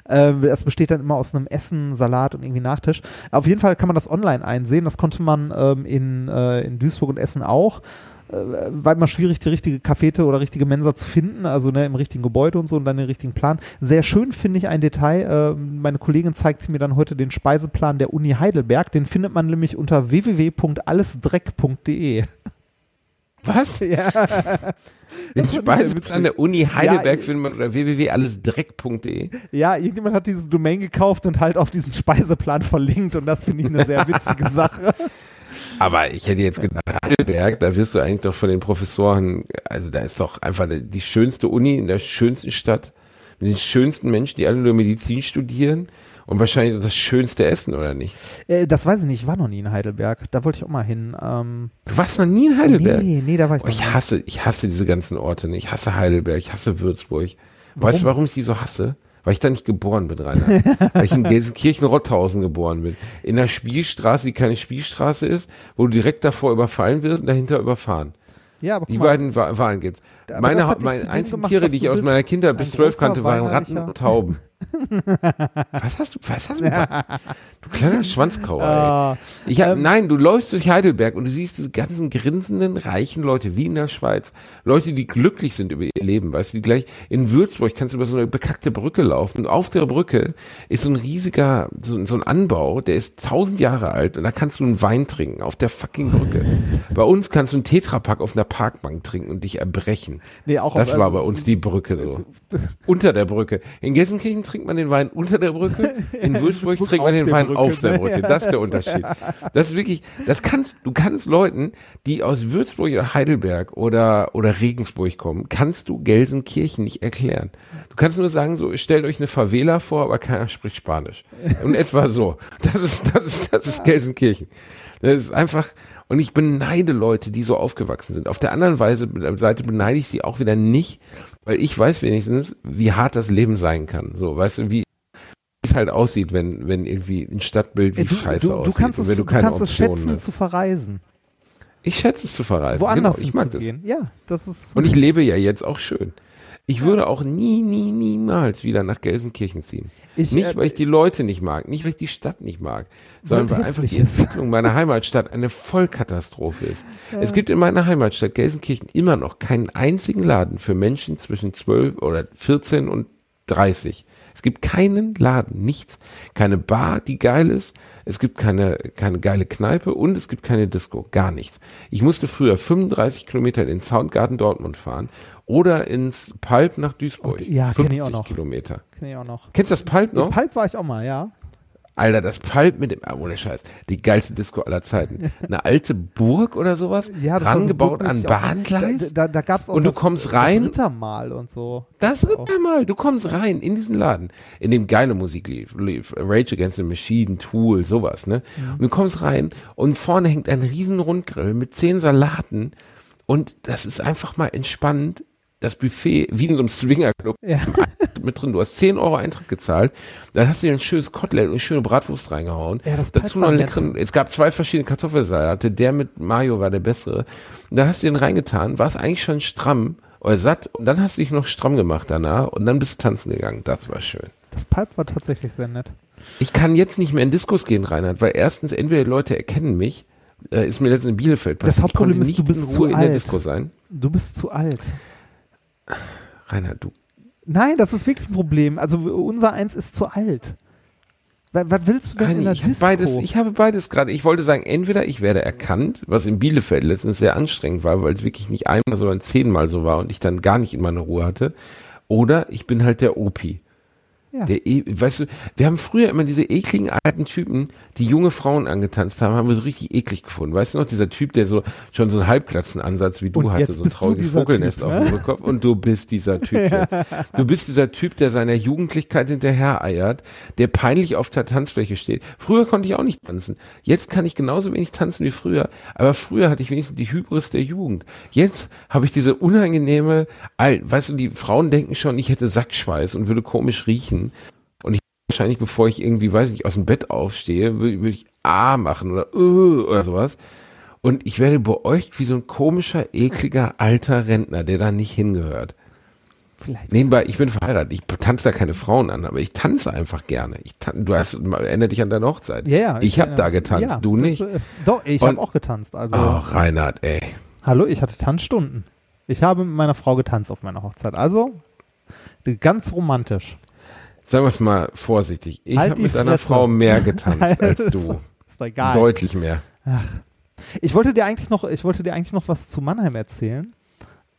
Ähm, Das besteht dann immer aus einem Essen, Salat und irgendwie Nachtisch. Auf jeden Fall kann man das online einsehen. Das konnte man ähm, in, äh, in Duisburg und Essen auch. War immer schwierig, die richtige Cafete oder richtige Mensa zu finden, also ne, im richtigen Gebäude und so und dann den richtigen Plan. Sehr schön finde ich ein Detail. Äh, meine Kollegin zeigt mir dann heute den Speiseplan der Uni Heidelberg. Den findet man nämlich unter www.allesdreck.de. Was? Ja. [LAUGHS] Den Speiseplan der Uni Heidelberg Ja, findet man unter www.allesdreck.de. Ja, irgendjemand hat diese Domain gekauft und halt auf diesen Speiseplan verlinkt und das finde ich eine sehr witzige [LAUGHS] Sache. Aber ich hätte jetzt gedacht, Heidelberg, da wirst du eigentlich doch von den Professoren, also da ist doch einfach die schönste Uni in der schönsten Stadt, mit den schönsten Menschen, die alle nur Medizin studieren und wahrscheinlich das schönste Essen, oder nicht? Äh, das weiß ich nicht, ich war noch nie in Heidelberg. Da wollte ich auch mal hin. Ähm, Du warst noch nie in Heidelberg? Nee, nee, da war ich Oh, noch ich hasse, ich hasse diese ganzen Orte nicht. Ich hasse Heidelberg, ich hasse Würzburg. Weißt du, warum ich die so hasse? Weil ich da nicht geboren bin, Rainer. Weil ich in Gelsenkirchen-Rotthausen geboren bin. In der Spielstraße, die keine Spielstraße ist, wo du direkt davor überfallen wirst und dahinter überfahren. Ja, aber Die mal, beiden Wa- Wahlen gibt's. Meine, meine einzigen gemacht, Tiere, die ich aus meiner Kindheit bis zwölf kannte, waren Ratten und Tauben. Was hast du, was hast du [LAUGHS] da? Du kleiner Schwanzkauer, ey. Ich hab, ähm, nein, du läufst durch Heidelberg und du siehst diese ganzen grinsenden, reichen Leute, wie in der Schweiz. Leute, die glücklich sind über ihr Leben, weißt du, die gleich in Würzburg kannst du über so eine bekackte Brücke laufen und auf der Brücke ist so ein riesiger, so, so ein Anbau, der ist tausend Jahre alt und da kannst du einen Wein trinken, auf der fucking Brücke. Bei uns kannst du einen Tetrapack auf einer Parkbank trinken und dich erbrechen. Nee, auch das auf- war bei uns die Brücke so. [LAUGHS] unter der Brücke. In Gelsenkirchen trinkt man den Wein unter der Brücke, [LAUGHS] in Würzburg trinkt man den Wein Brücke, auf der? Brücke. [LAUGHS] Das ist der Unterschied. Das ist wirklich, das kannst, du kannst Leuten, die aus Würzburg oder Heidelberg oder, oder Regensburg kommen, kannst du Gelsenkirchen nicht erklären. Du kannst nur sagen, so, stellt euch eine Favela vor, aber keiner spricht Spanisch. Und etwa so. Das ist, das ist, das ist Gelsenkirchen. Das ist einfach, und ich beneide Leute, die so aufgewachsen sind. Auf der anderen Weise, Seite beneide ich sie auch wieder nicht, weil ich weiß wenigstens, wie hart das Leben sein kann. So, weißt du, wie es halt aussieht, wenn, wenn irgendwie ein Stadtbild wie du, scheiße du, aussieht. du kannst und es, wenn du kannst es schätzen hast. zu verreisen. Ich schätze es zu verreisen. Woanders genau, ich mag das. hinzugehen. Ja, das ist. Und ich lebe ja jetzt auch schön. Ich würde auch nie, nie, niemals wieder nach Gelsenkirchen ziehen. Ich, nicht, äh, weil ich die Leute nicht mag, nicht, weil ich die Stadt nicht mag, sondern weil einfach die. Entwicklung meiner Heimatstadt eine Vollkatastrophe ist. Es gibt in meiner Heimatstadt Gelsenkirchen immer noch keinen einzigen Laden für Menschen zwischen 12 oder 14 und 30. Es gibt keinen Laden, nichts. Keine Bar, die geil ist. Es gibt keine, keine geile Kneipe und es gibt keine Disco. Gar nichts. Ich musste früher 35 Kilometer in den Soundgarten Dortmund fahren oder ins Pulp nach Duisburg. Oh, ja, kenn 50 ich auch noch. Kilometer. Kenn ich auch noch. Kennst du das Pulp noch? In Palp war ich auch mal, ja. Alter, das Pulp mit dem, ah, ohne Scheiß, die geilste Disco aller Zeiten. Eine alte Burg oder sowas, [LAUGHS] Ja, das war so rangebaut an burgmäßig auch- Bahngleis. Da, da, da gab's auch Und du das, kommst rein- Das Rittermal und so. Das ist einmal, du kommst rein in diesen Laden, in dem geile Musik lief, lief Rage Against the Machine, Tool, sowas, ne? Und du kommst rein und vorne hängt ein riesen Rundgrill mit zehn Salaten und das ist einfach mal entspannend. Das Buffet, wie in so einem Swingerclub, Ja. [LAUGHS] mit drin. Du hast 10 Euro Eintritt gezahlt, dann hast du dir ein schönes Kotelett und eine schöne Bratwurst reingehauen. Ja, das Dazu war noch einen leckeren, es gab zwei verschiedene Kartoffelsalate, der mit Mayo war der bessere. Und dann hast du den reingetan, warst eigentlich schon stramm oder satt und dann hast du dich noch stramm gemacht danach und dann bist du tanzen gegangen. Das war schön. Das Palp war tatsächlich sehr nett. Ich kann jetzt nicht mehr in Diskos gehen, Reinhard, weil erstens entweder Leute erkennen mich, äh, ist mir letztens in Bielefeld Das passiert. Hauptproblem ich konnte ist, du nicht bist in zu Ruhe in der alt. Disco sein. Du bist zu alt. Reinhard, du Nein, das ist wirklich ein Problem. Also unser Eins ist zu alt. Was, willst du denn in Nein, der ich, hab Disco? beides, ich habe beides gerade. Ich wollte sagen, entweder ich werde erkannt, was in Bielefeld letztens sehr anstrengend war, weil es wirklich nicht einmal, sondern zehnmal so war und ich dann gar nicht in meine Ruhe hatte. Oder ich bin halt der Opi. Ja. Der, e weißt du, wir haben früher immer diese ekligen alten Typen, die junge Frauen angetanzt haben, haben wir so richtig eklig gefunden. Weißt du noch, dieser Typ, der so schon so einen Halbglatzenansatz wie du Und hatte, so ein trauriges Vogelnest Typ, auf ne? dem Rückkopf. Und du bist dieser [LAUGHS] Typ jetzt. Du bist dieser Typ, der seiner Jugendlichkeit hinterher eiert, der peinlich auf der Tanzfläche steht. Früher konnte ich auch nicht tanzen. Jetzt kann ich genauso wenig tanzen wie früher. Aber früher hatte ich wenigstens die Hybris der Jugend. Jetzt habe ich diese unangenehme, weißt du, die Frauen denken schon, ich hätte Sackschweiß und würde komisch riechen. Und ich wahrscheinlich, bevor ich irgendwie, weiß ich nicht, aus dem Bett aufstehe, würde würd ich A machen oder Ö oder sowas. Und ich werde beäugt wie so ein komischer, ekliger, alter Rentner, der da nicht hingehört. Vielleicht. Nebenbei, ich bin verheiratet, ich tanze da keine Frauen an, aber ich tanze einfach gerne. Ich tan du hast, erinnere dich an deine Hochzeit. Ja, ja. Ich habe äh, da getanzt, ja, du das, nicht. äh, doch, ich habe auch getanzt. Also Oh, Reinhard, ey. Hallo, ich hatte Tanzstunden. Ich habe mit meiner Frau getanzt auf meiner Hochzeit. Also ganz romantisch. Sagen wir es mal vorsichtig. Ich Halt habe mit deiner Fresse. Frau mehr [LAUGHS] getanzt als du. Ist doch egal. Deutlich mehr. Ich wollte dir eigentlich noch, ich wollte dir eigentlich noch was zu Mannheim erzählen.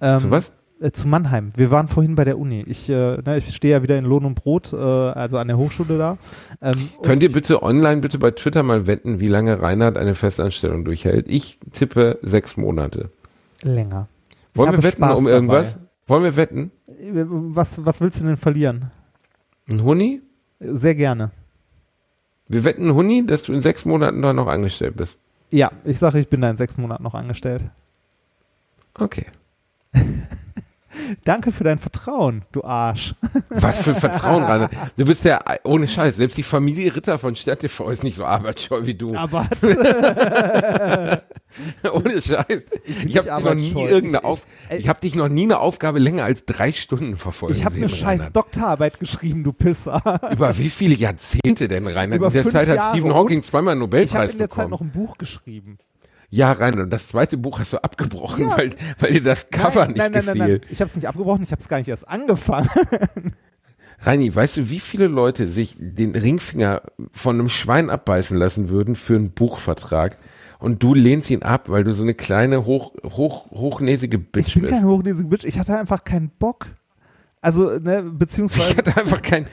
Ähm, Zu was? Äh, zu Mannheim. Wir waren vorhin bei der Uni. Ich, äh, ne, ich stehe ja wieder in Lohn und Brot, äh, also an der Hochschule da. Ähm, Könnt ihr bitte online, bitte bei Twitter mal wetten, wie lange Reinhard eine Festanstellung durchhält? Ich tippe sechs Monate. länger. Wollen wir wetten Spaß um dabei. irgendwas? Wollen wir wetten? Äh, Was, was willst du denn verlieren? Ein Huni? Sehr gerne. Wir wetten ein Huni, dass du in sechs Monaten da noch angestellt bist. Ja, ich sage, ich bin da in sechs Monaten noch angestellt. Okay. [LAUGHS] Danke für dein Vertrauen, du Arsch. Was für Vertrauen, Reinhard. Du bist ja, ohne Scheiß, selbst die Familie Ritter von StadtTV ist nicht so arbeitsscheu wie du. Aber [LAUGHS] ohne Scheiß. Ich habe dich noch nie irgendeine Ich- Auf, ich- ich habe dich noch nie eine Aufgabe länger als drei Stunden verfolgt. ich habe eine scheiß Reinhard. Doktorarbeit geschrieben, du Pisser. Über wie viele Jahrzehnte denn, Reinhard? Über in der fünf Zeit hat Jahre Stephen und Hawking zweimal einen Ich habe Nobelpreis in der Zeit bekommen. noch ein Buch geschrieben. Ja, Reinhard, und das zweite Buch hast du abgebrochen, Ja. weil, weil dir das Cover nein, nicht nein, nein, gefiel. nein, nein. Ich habe es nicht abgebrochen, ich habe es gar nicht erst angefangen. [LAUGHS] Reini, weißt du, wie viele Leute sich den Ringfinger von einem Schwein abbeißen lassen würden für einen Buchvertrag? Und du lehnst ihn ab, weil du so eine kleine, hoch, hoch, hochnäsige Bitch Ich bin bist. kein hochnäsiger Bitch, ich hatte einfach keinen Bock. Also, ne, [LAUGHS] beziehungsweise. Ich hatte einfach kein.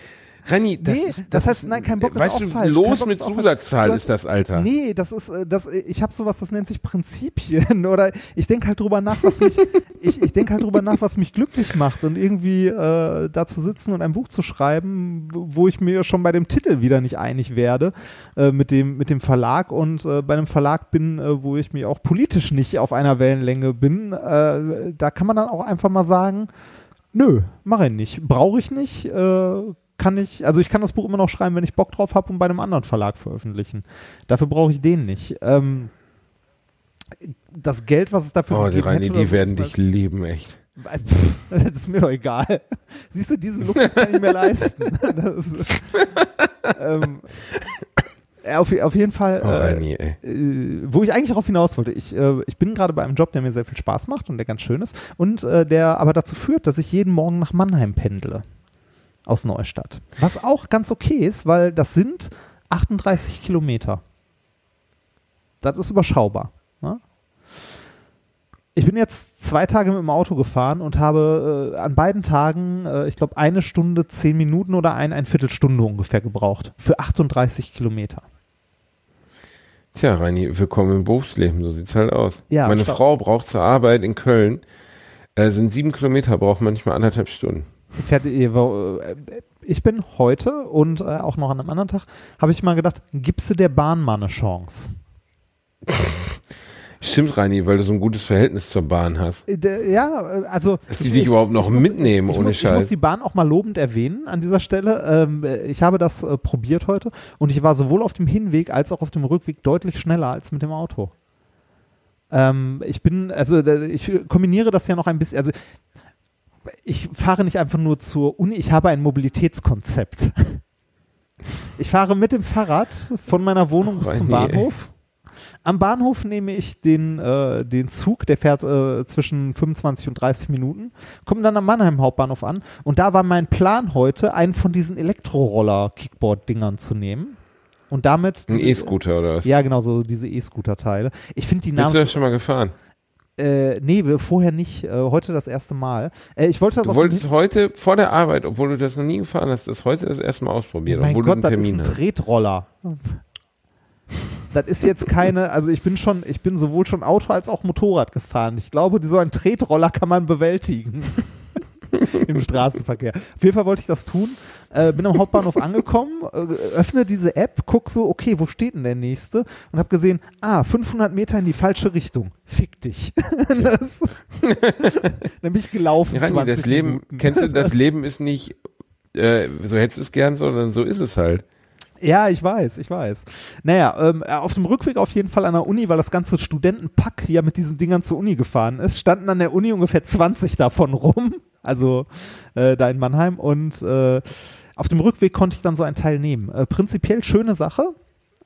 Reini, das Nee, ist. das heißt, ist, nein, kein Bock ist Weißt auch du, falsch. Los mit ist. Zusatzzahl ist das, Alter. Nee, das ist äh, das ich habe sowas, das nennt sich Prinzipien [LAUGHS] oder ich denke halt drüber nach, was mich [LAUGHS] ich, ich denke halt drüber nach, was mich glücklich macht und irgendwie äh, da zu sitzen und ein Buch zu schreiben, wo ich mir schon bei dem Titel wieder nicht einig werde äh, mit dem mit dem Verlag und äh, bei einem Verlag bin, äh, wo ich mir auch politisch nicht auf einer Wellenlänge bin, äh, da kann man dann auch einfach mal sagen, nö, mache ich nicht, brauche ich nicht, äh, kann ich, also ich kann das Buch immer noch schreiben, wenn ich Bock drauf habe und bei einem anderen Verlag veröffentlichen. Dafür brauche ich den nicht. Ähm, das Geld, was es dafür Oh, die gegeben Reini, hätte, die werden dich lieben, echt. [LAUGHS] Das ist mir doch egal. Siehst du, diesen Luxus kann ich mir leisten. [LAUGHS] Ist, ähm, auf, auf jeden Fall. Oh, äh, ey. äh, wo ich eigentlich darauf hinaus wollte, ich, äh, ich bin gerade bei einem Job, der mir sehr viel Spaß macht und der ganz schön ist und äh, der aber dazu führt, dass ich jeden Morgen nach Mannheim pendle aus Neustadt. Was auch ganz okay ist, weil das sind 38 Kilometer. Das ist überschaubar. Ne? Ich bin jetzt zwei Tage mit dem Auto gefahren und habe äh, an beiden Tagen, äh, ich glaube, eine Stunde, zehn Minuten oder ein, ein Viertelstunde ungefähr gebraucht. Für 38 Kilometer. Tja, Reini, willkommen im Berufsleben, so sieht's halt aus. Ja, Meine stopp. Frau braucht zur Arbeit in Köln, äh, sind sieben Kilometer, braucht manchmal anderthalb Stunden. Äh, äh, ich bin heute und äh, auch noch an einem anderen Tag, habe ich mal gedacht, gibst du der Bahn mal eine Chance? Stimmt, Reini, weil du so ein gutes Verhältnis zur Bahn hast. Ja, also. Dass die dich überhaupt noch muss- mitnehmen, ich ohne muss, Ich Scheiß. muss die Bahn auch mal lobend erwähnen an dieser Stelle. Ähm, äh, ich habe das probiert heute und ich war sowohl auf dem Hinweg als auch auf dem Rückweg deutlich schneller als mit dem Auto. Ähm, ich bin, also ich kombiniere das ja noch ein bisschen, also ich fahre nicht einfach nur zur Uni, ich habe ein Mobilitätskonzept. Ich fahre mit dem Fahrrad von meiner Wohnung bis Oh, zum nee. Bahnhof. Am Bahnhof nehme ich den, äh, den Zug, der fährt äh, zwischen 25 und 30 Minuten, komme dann am Mannheim Hauptbahnhof an und da war mein Plan heute, einen von diesen Elektroroller-Kickboard-Dingern zu nehmen und damit Ein E-Scooter oder was? Ja, genau, so diese E-Scooter-Teile. Ich finde die Bist Namen. du das schon mal gefahren? Äh, nee, wir- vorher nicht. Äh, heute das erste Mal. Äh, ich wollte das Du wolltest heute vor der Arbeit, obwohl du das noch nie gefahren hast, das heute das erste Mal ausprobieren, Mein obwohl Gott, du das einen ist Termin ein hast. Tretroller. Das ist jetzt keine, also ich bin schon, ich bin sowohl schon Auto als auch Motorrad gefahren. Ich glaube, so ein Tretroller kann man bewältigen. [LAUGHS] Im Straßenverkehr. Auf jeden Fall wollte ich das tun. Äh, bin am Hauptbahnhof [LAUGHS] angekommen, äh, öffne diese App, guck so, okay, wo steht denn der nächste? Und habe gesehen, ah, 500 Meter in die falsche Richtung. Fick dich. [LAUGHS] das, [LAUGHS] dann bin ich gelaufen. Ja, Rani, 20 das Leben, Minuten. kennst du, das Leben ist nicht, äh, so hättest du es gern, sondern so ist es halt. Ja, ich weiß, ich weiß. Naja, ähm, auf dem Rückweg auf jeden Fall an der Uni, weil das ganze Studentenpack ja mit diesen Dingern zur Uni gefahren ist, standen an der Uni ungefähr 20 davon rum, also äh, da in Mannheim und äh, auf dem Rückweg konnte ich dann so ein Teil nehmen. Äh, prinzipiell schöne Sache.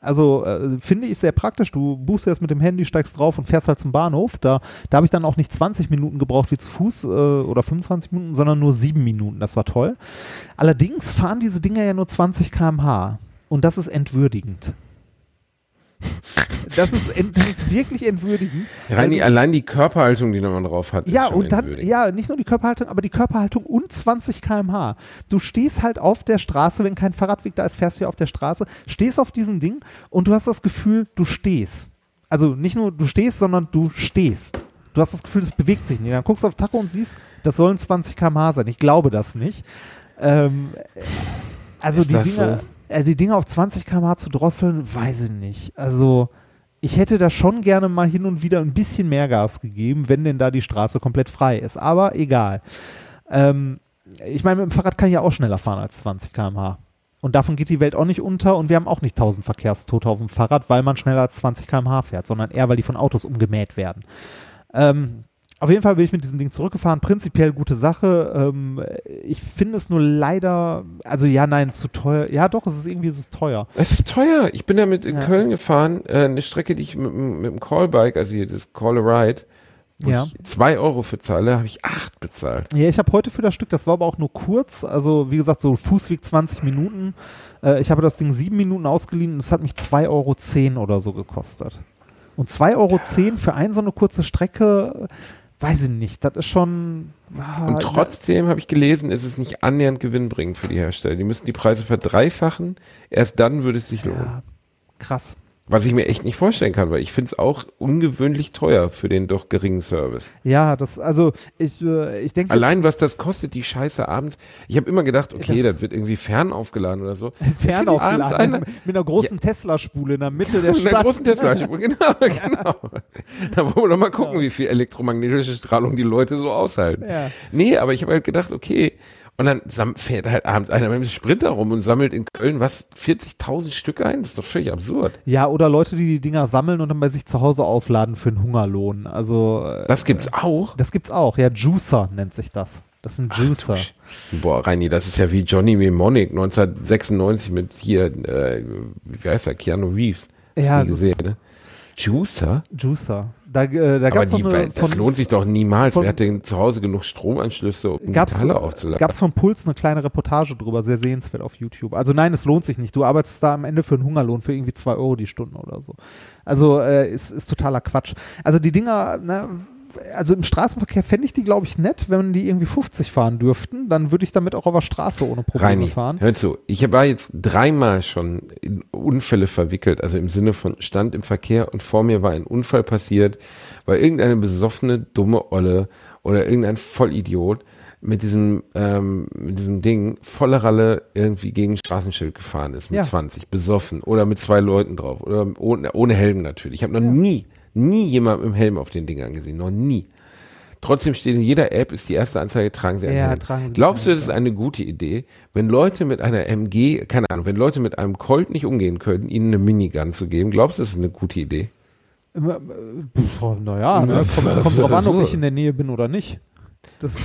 Also äh, finde ich sehr praktisch. Du buchst erst mit dem Handy, steigst drauf und fährst halt zum Bahnhof. Da, da habe ich dann auch nicht 20 Minuten gebraucht wie zu Fuß äh, oder 25 Minuten, sondern nur sieben Minuten. Das war toll. Allerdings fahren diese Dinger ja nur 20 km/h. Und das ist entwürdigend. Das ist, das ist wirklich entwürdigend. Reini, allein die Körperhaltung, die man drauf hat, Ja, und dann, ja, nicht nur die Körperhaltung, aber die Körperhaltung und 20 km/h. Du stehst halt auf der Straße, wenn kein Fahrradweg da ist, fährst du ja auf der Straße, stehst auf diesem Ding und du hast das Gefühl, du stehst. Also nicht nur du stehst, sondern du stehst. Du hast das Gefühl, es bewegt sich nicht. Dann guckst du auf Tacho und siehst, das sollen 20 km/h sein. Ich glaube das nicht. Ähm, also Ist die das Dinger, also die Dinger auf 20 km/h zu drosseln, weiß ich nicht. Also ich hätte da schon gerne mal hin und wieder ein bisschen mehr Gas gegeben, wenn denn da die Straße komplett frei ist. Aber egal. Ähm, ich meine, mit dem Fahrrad kann ich ja auch schneller fahren als 20 km/h. Und davon geht die Welt auch nicht unter und wir haben auch nicht 1000 Verkehrstote auf dem Fahrrad, weil man schneller als 20 km/h fährt, sondern eher, weil die von Autos umgemäht werden. Ähm, auf jeden Fall bin ich mit diesem Ding zurückgefahren. Prinzipiell gute Sache. Ähm, ich finde es nur leider, also ja, nein, zu teuer. Ja, doch, es ist irgendwie es ist teuer. Es ist teuer. Ich bin damit in Ja. Köln gefahren, äh, eine Strecke, die ich mit, dem- mit dem Callbike, also hier das Call a Ride, wo Ja. ich zwei Euro für zahle, habe ich acht bezahlt. Ja, ich habe heute für das Stück, das war aber auch nur kurz, also wie gesagt, so Fußweg 20 Minuten. Äh, ich habe das Ding sieben Minuten ausgeliehen und es hat mich 2,10 Euro oder so gekostet. Und 2,10 Euro für eine so eine kurze Strecke, weiß ich nicht, das ist schon. ah, Und trotzdem habe ich gelesen, ist es nicht annähernd gewinnbringend für die Hersteller. Die müssen die Preise verdreifachen. Erst dann würde es sich lohnen. Ja, krass. Was ich mir echt nicht vorstellen kann, weil ich finde es auch ungewöhnlich teuer für den doch geringen Service. Ja, das, also ich, äh, ich denke. Allein was das kostet, die Scheiße abends. Ich habe immer gedacht, okay, Das- das, wird irgendwie fernaufgeladen oder so. [LAUGHS] Fern Für die abends aufgeladen, eine- [LAUGHS] mit einer großen Tesla-Spule in der Mitte [LAUGHS] der In Stadt. der großen Tesla. genau, genau. Da wollen wir doch mal gucken, wie viel elektromagnetische Strahlung die Leute so aushalten. Ja. Nee, aber ich habe halt gedacht, okay. Und dann fährt halt abends einer mit dem Sprinter rum und sammelt in Köln was, 40.000 Stück ein? Das ist doch völlig absurd. Ja, oder Leute, die die Dinger sammeln und dann bei sich zu Hause aufladen für einen Hungerlohn. Also äh, Das gibt's auch. das gibt's auch. Ja, Juicer nennt sich das. Das sind Juicer. Boah, Reini, das ist ja wie Johnny Mnemonic 1996 mit hier, äh, wie heißt er, Keanu Reeves. Hast Ja, nie ist- gesehen, ne? Juicer? Juicer. Da, äh, da Aber gab's die, noch eine, das von, lohnt sich doch niemals. von- Wer hat denn zu Hause genug Stromanschlüsse, um gab's, Metalle aufzuladen? gab's von Puls eine kleine Reportage drüber, sehr sehenswert auf YouTube. Also nein, es lohnt sich nicht. Du arbeitest da am Ende für einen Hungerlohn für irgendwie zwei Euro die Stunde oder so. Also äh, ist, ist totaler Quatsch. Also die Dinger, ne, also im Straßenverkehr fände ich die, glaube ich, nett, wenn die irgendwie 50 fahren dürften. Dann würde ich damit auch auf der Straße ohne Probleme Reini, fahren. hör zu, ich war jetzt dreimal schon in Unfälle verwickelt, also im Sinne von stand im Verkehr und vor mir war ein Unfall passiert, weil irgendeine besoffene, dumme Olle oder irgendein Vollidiot mit diesem, ähm, mit diesem Ding voller Ralle irgendwie gegen Straßenschild gefahren ist mit Ja. 20, besoffen oder mit zwei Leuten drauf oder ohne, ohne Helm natürlich. Ich habe noch nie, nie jemand mit dem Helm auf den Dingern gesehen, noch nie. Trotzdem steht in jeder App, ist die erste Anzeige, tragen Sie einen Ja, Helm. tragen Sie Glaubst du, es ist eine gute Idee, wenn Leute mit einer MG, keine Ahnung, wenn Leute mit einem Colt nicht umgehen können, ihnen eine Minigun zu geben? Glaubst du, das ist eine gute Idee? Naja, ne, kommt, kommt drauf an, ob ich in der Nähe bin oder nicht. Das,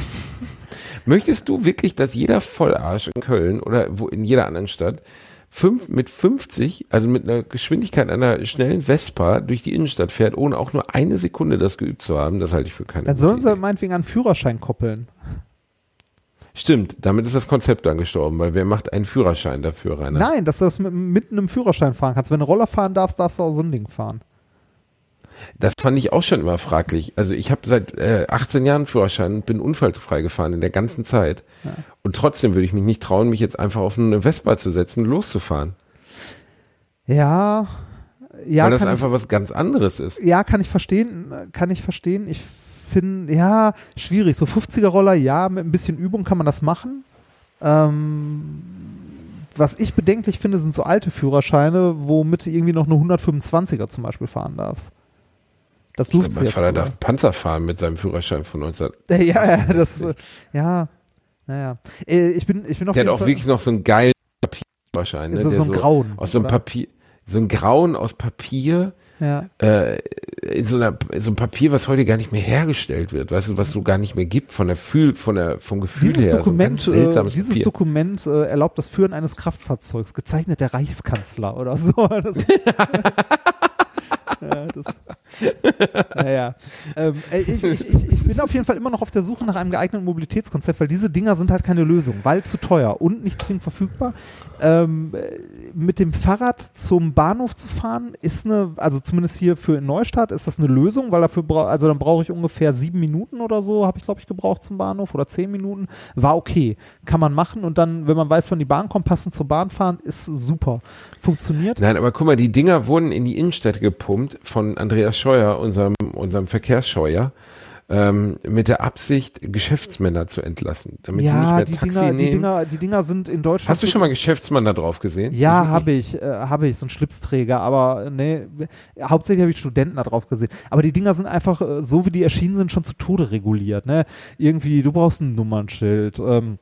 [LAUGHS] Möchtest du wirklich, dass jeder Vollarsch in Köln oder wo in jeder anderen Stadt fünf, mit 50, also mit einer Geschwindigkeit einer schnellen Vespa durch die Innenstadt fährt, ohne auch nur eine Sekunde das geübt zu haben? Das halte ich für keine dann sollen sie meinetwegen einen Führerschein koppeln. Stimmt, damit ist das Konzept dann gestorben, weil wer macht einen Führerschein dafür, Rainer? Nein, dass du das mit, mit einem Führerschein fahren kannst. Wenn du Roller fahren darfst, darfst du auch so ein Ding fahren. Das fand ich auch schon immer fraglich. Also ich habe seit äh, 18 Jahren Führerschein und bin unfallfrei gefahren in der ganzen Zeit. Und trotzdem würde ich mich nicht trauen, mich jetzt einfach auf eine Vespa zu setzen, loszufahren. Ja, ja, weil das einfach was ganz anderes ist. ich, ja, kann ich verstehen, kann ich verstehen. Ich finde, ja, schwierig. So 50er Roller, ja, mit ein bisschen Übung kann man das machen. Ähm, was ich bedenklich finde, sind so alte Führerscheine, womit du irgendwie noch eine 125er zum Beispiel fahren darfst. Das durfte mein Vater darf Panzer fahren mit seinem Führerschein von 19. [LAUGHS] Ja, ja, das, [LAUGHS] ja, naja. Äh, Ich bin, ich bin auf Der hat auch Fall, wirklich noch so einen geilen Papierführerschein. Ne? Ist das so ein Grauen, Aus so einem oder? Papier, so ein Grauen aus Papier, ja. äh, in so einer in so einem Papier, was heute gar nicht mehr hergestellt wird, weißt du, was so gar nicht mehr gibt von der Fühl, von der vom Gefühl Dieses her. Dokument, so äh, dieses Papier. Dokument äh, erlaubt das Führen eines Kraftfahrzeugs, gezeichnet der Reichskanzler oder [LAUGHS] so. Das, ja, das, ja, ja. Ähm, äh, ich, ich, ich, bin auf jeden Fall immer noch auf der Suche nach einem geeigneten Mobilitätskonzept, weil diese Dinger sind halt keine Lösung, weil zu teuer und nicht zwingend verfügbar. Ähm, äh, mit dem Fahrrad zum Bahnhof zu fahren ist eine, also zumindest hier für Neustadt ist das eine Lösung, weil dafür brauche, also dann brauche ich ungefähr sieben Minuten oder so, habe ich glaube ich gebraucht zum Bahnhof oder zehn Minuten. War okay, kann man machen und dann, wenn man weiß, wann die Bahn kommt, passend zur Bahn fahren, ist super. Funktioniert. Nein, aber guck mal, die Dinger wurden in die Innenstädte gepumpt von Andreas Scheuer, unserem, unserem Verkehrsscheuer, ähm, mit der Absicht, Geschäftsmänner zu entlassen, damit die nicht Ja, mehr die Taxi Dinger, die, nehmen. Dinger, die Dinger sind in Deutschland. Hast du schon mal Geschäftsmann da drauf gesehen? Die Ja, habe ich, äh, habe ich, so ein Schlipsträger, aber nee, hauptsächlich habe ich Studenten da drauf gesehen. Aber die Dinger sind einfach, äh, so wie die erschienen sind, schon zu Tode reguliert, ne? Irgendwie, du brauchst ein Nummernschild, ähm,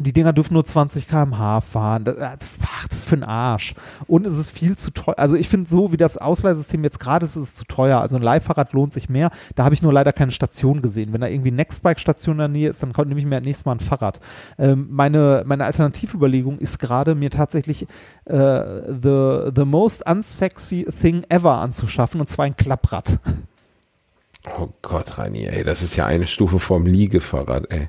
die Dinger dürfen nur 20 km/h fahren. Das, ach, das ist für ein Arsch. Und es ist viel zu teuer. Also ich finde so, wie das Ausleihsystem jetzt gerade ist, ist es zu teuer. Also ein Leihfahrrad lohnt sich mehr. Da habe ich nur leider keine Station gesehen. Wenn da irgendwie Nextbike-Station in der Nähe ist, dann nehme ich mir nächstes Mal ein Fahrrad. Ähm, meine, meine Alternativüberlegung ist gerade, mir tatsächlich äh, the, the most unsexy thing ever anzuschaffen, und zwar ein Klapprad. Oh Gott, Reini, ey, das ist ja eine Stufe vorm Liegefahrrad, ey.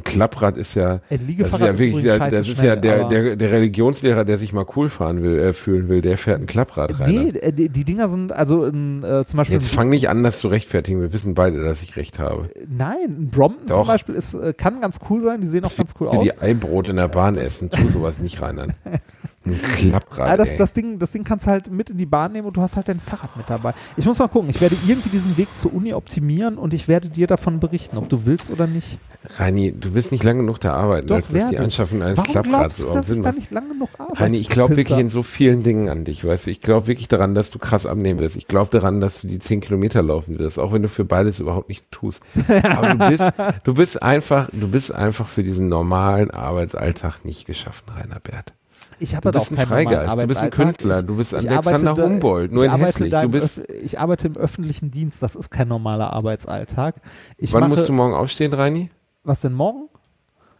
Ein Klapprad ist ja, Ein das ist ja ist wirklich, scheiße das ist ja der, der, der Religionslehrer, der sich mal cool fahren will, äh, fühlen will, der fährt ein Klapprad rein. Nee, äh, die, die Dinger sind, also ein, äh, zum Beispiel. Jetzt fang nicht an, das zu rechtfertigen. Wir wissen beide, dass ich recht habe. Nein, ein Brompton Doch. zum Beispiel ist, äh, kann ganz cool sein, die sehen auch ganz cool Wie aus. die Eibrot in der Bahn essen, tu sowas nicht rein an. [LAUGHS] Ein Klapprad, Ah, das, das, Ding, das Ding kannst du halt mit in die Bahn nehmen und du hast halt dein Fahrrad mit dabei. Ich muss mal gucken, ich werde irgendwie diesen Weg zur Uni optimieren und ich werde dir davon berichten, ob du willst oder nicht. Reini, du bist nicht lang genug da arbeiten, Doch, als dass die. Anschaffung eines Warum Klapprads du, überhaupt ich Sinn da macht. nicht lange genug arbeite? Reini, ich glaube wirklich in so vielen Dingen an dich, weißt du. Ich glaube wirklich daran, dass du krass abnehmen wirst. Ich glaube daran, dass du die 10 Kilometer laufen wirst, auch wenn du für beides überhaupt nichts tust. [LAUGHS] Aber du bist, du bist einfach, du bist einfach für diesen normalen Arbeitsalltag nicht geschaffen, Rainer Bert. Ich habe bist ein keinen Freigeist, du bist ein. Künstler, du bist Alexander da- Humboldt, nur ich in arbeite hässlich. Du im bist, ich arbeite im öffentlichen Dienst, das ist kein normaler Arbeitsalltag. Ich wann mache, musst du morgen aufstehen, Reini? was denn morgen?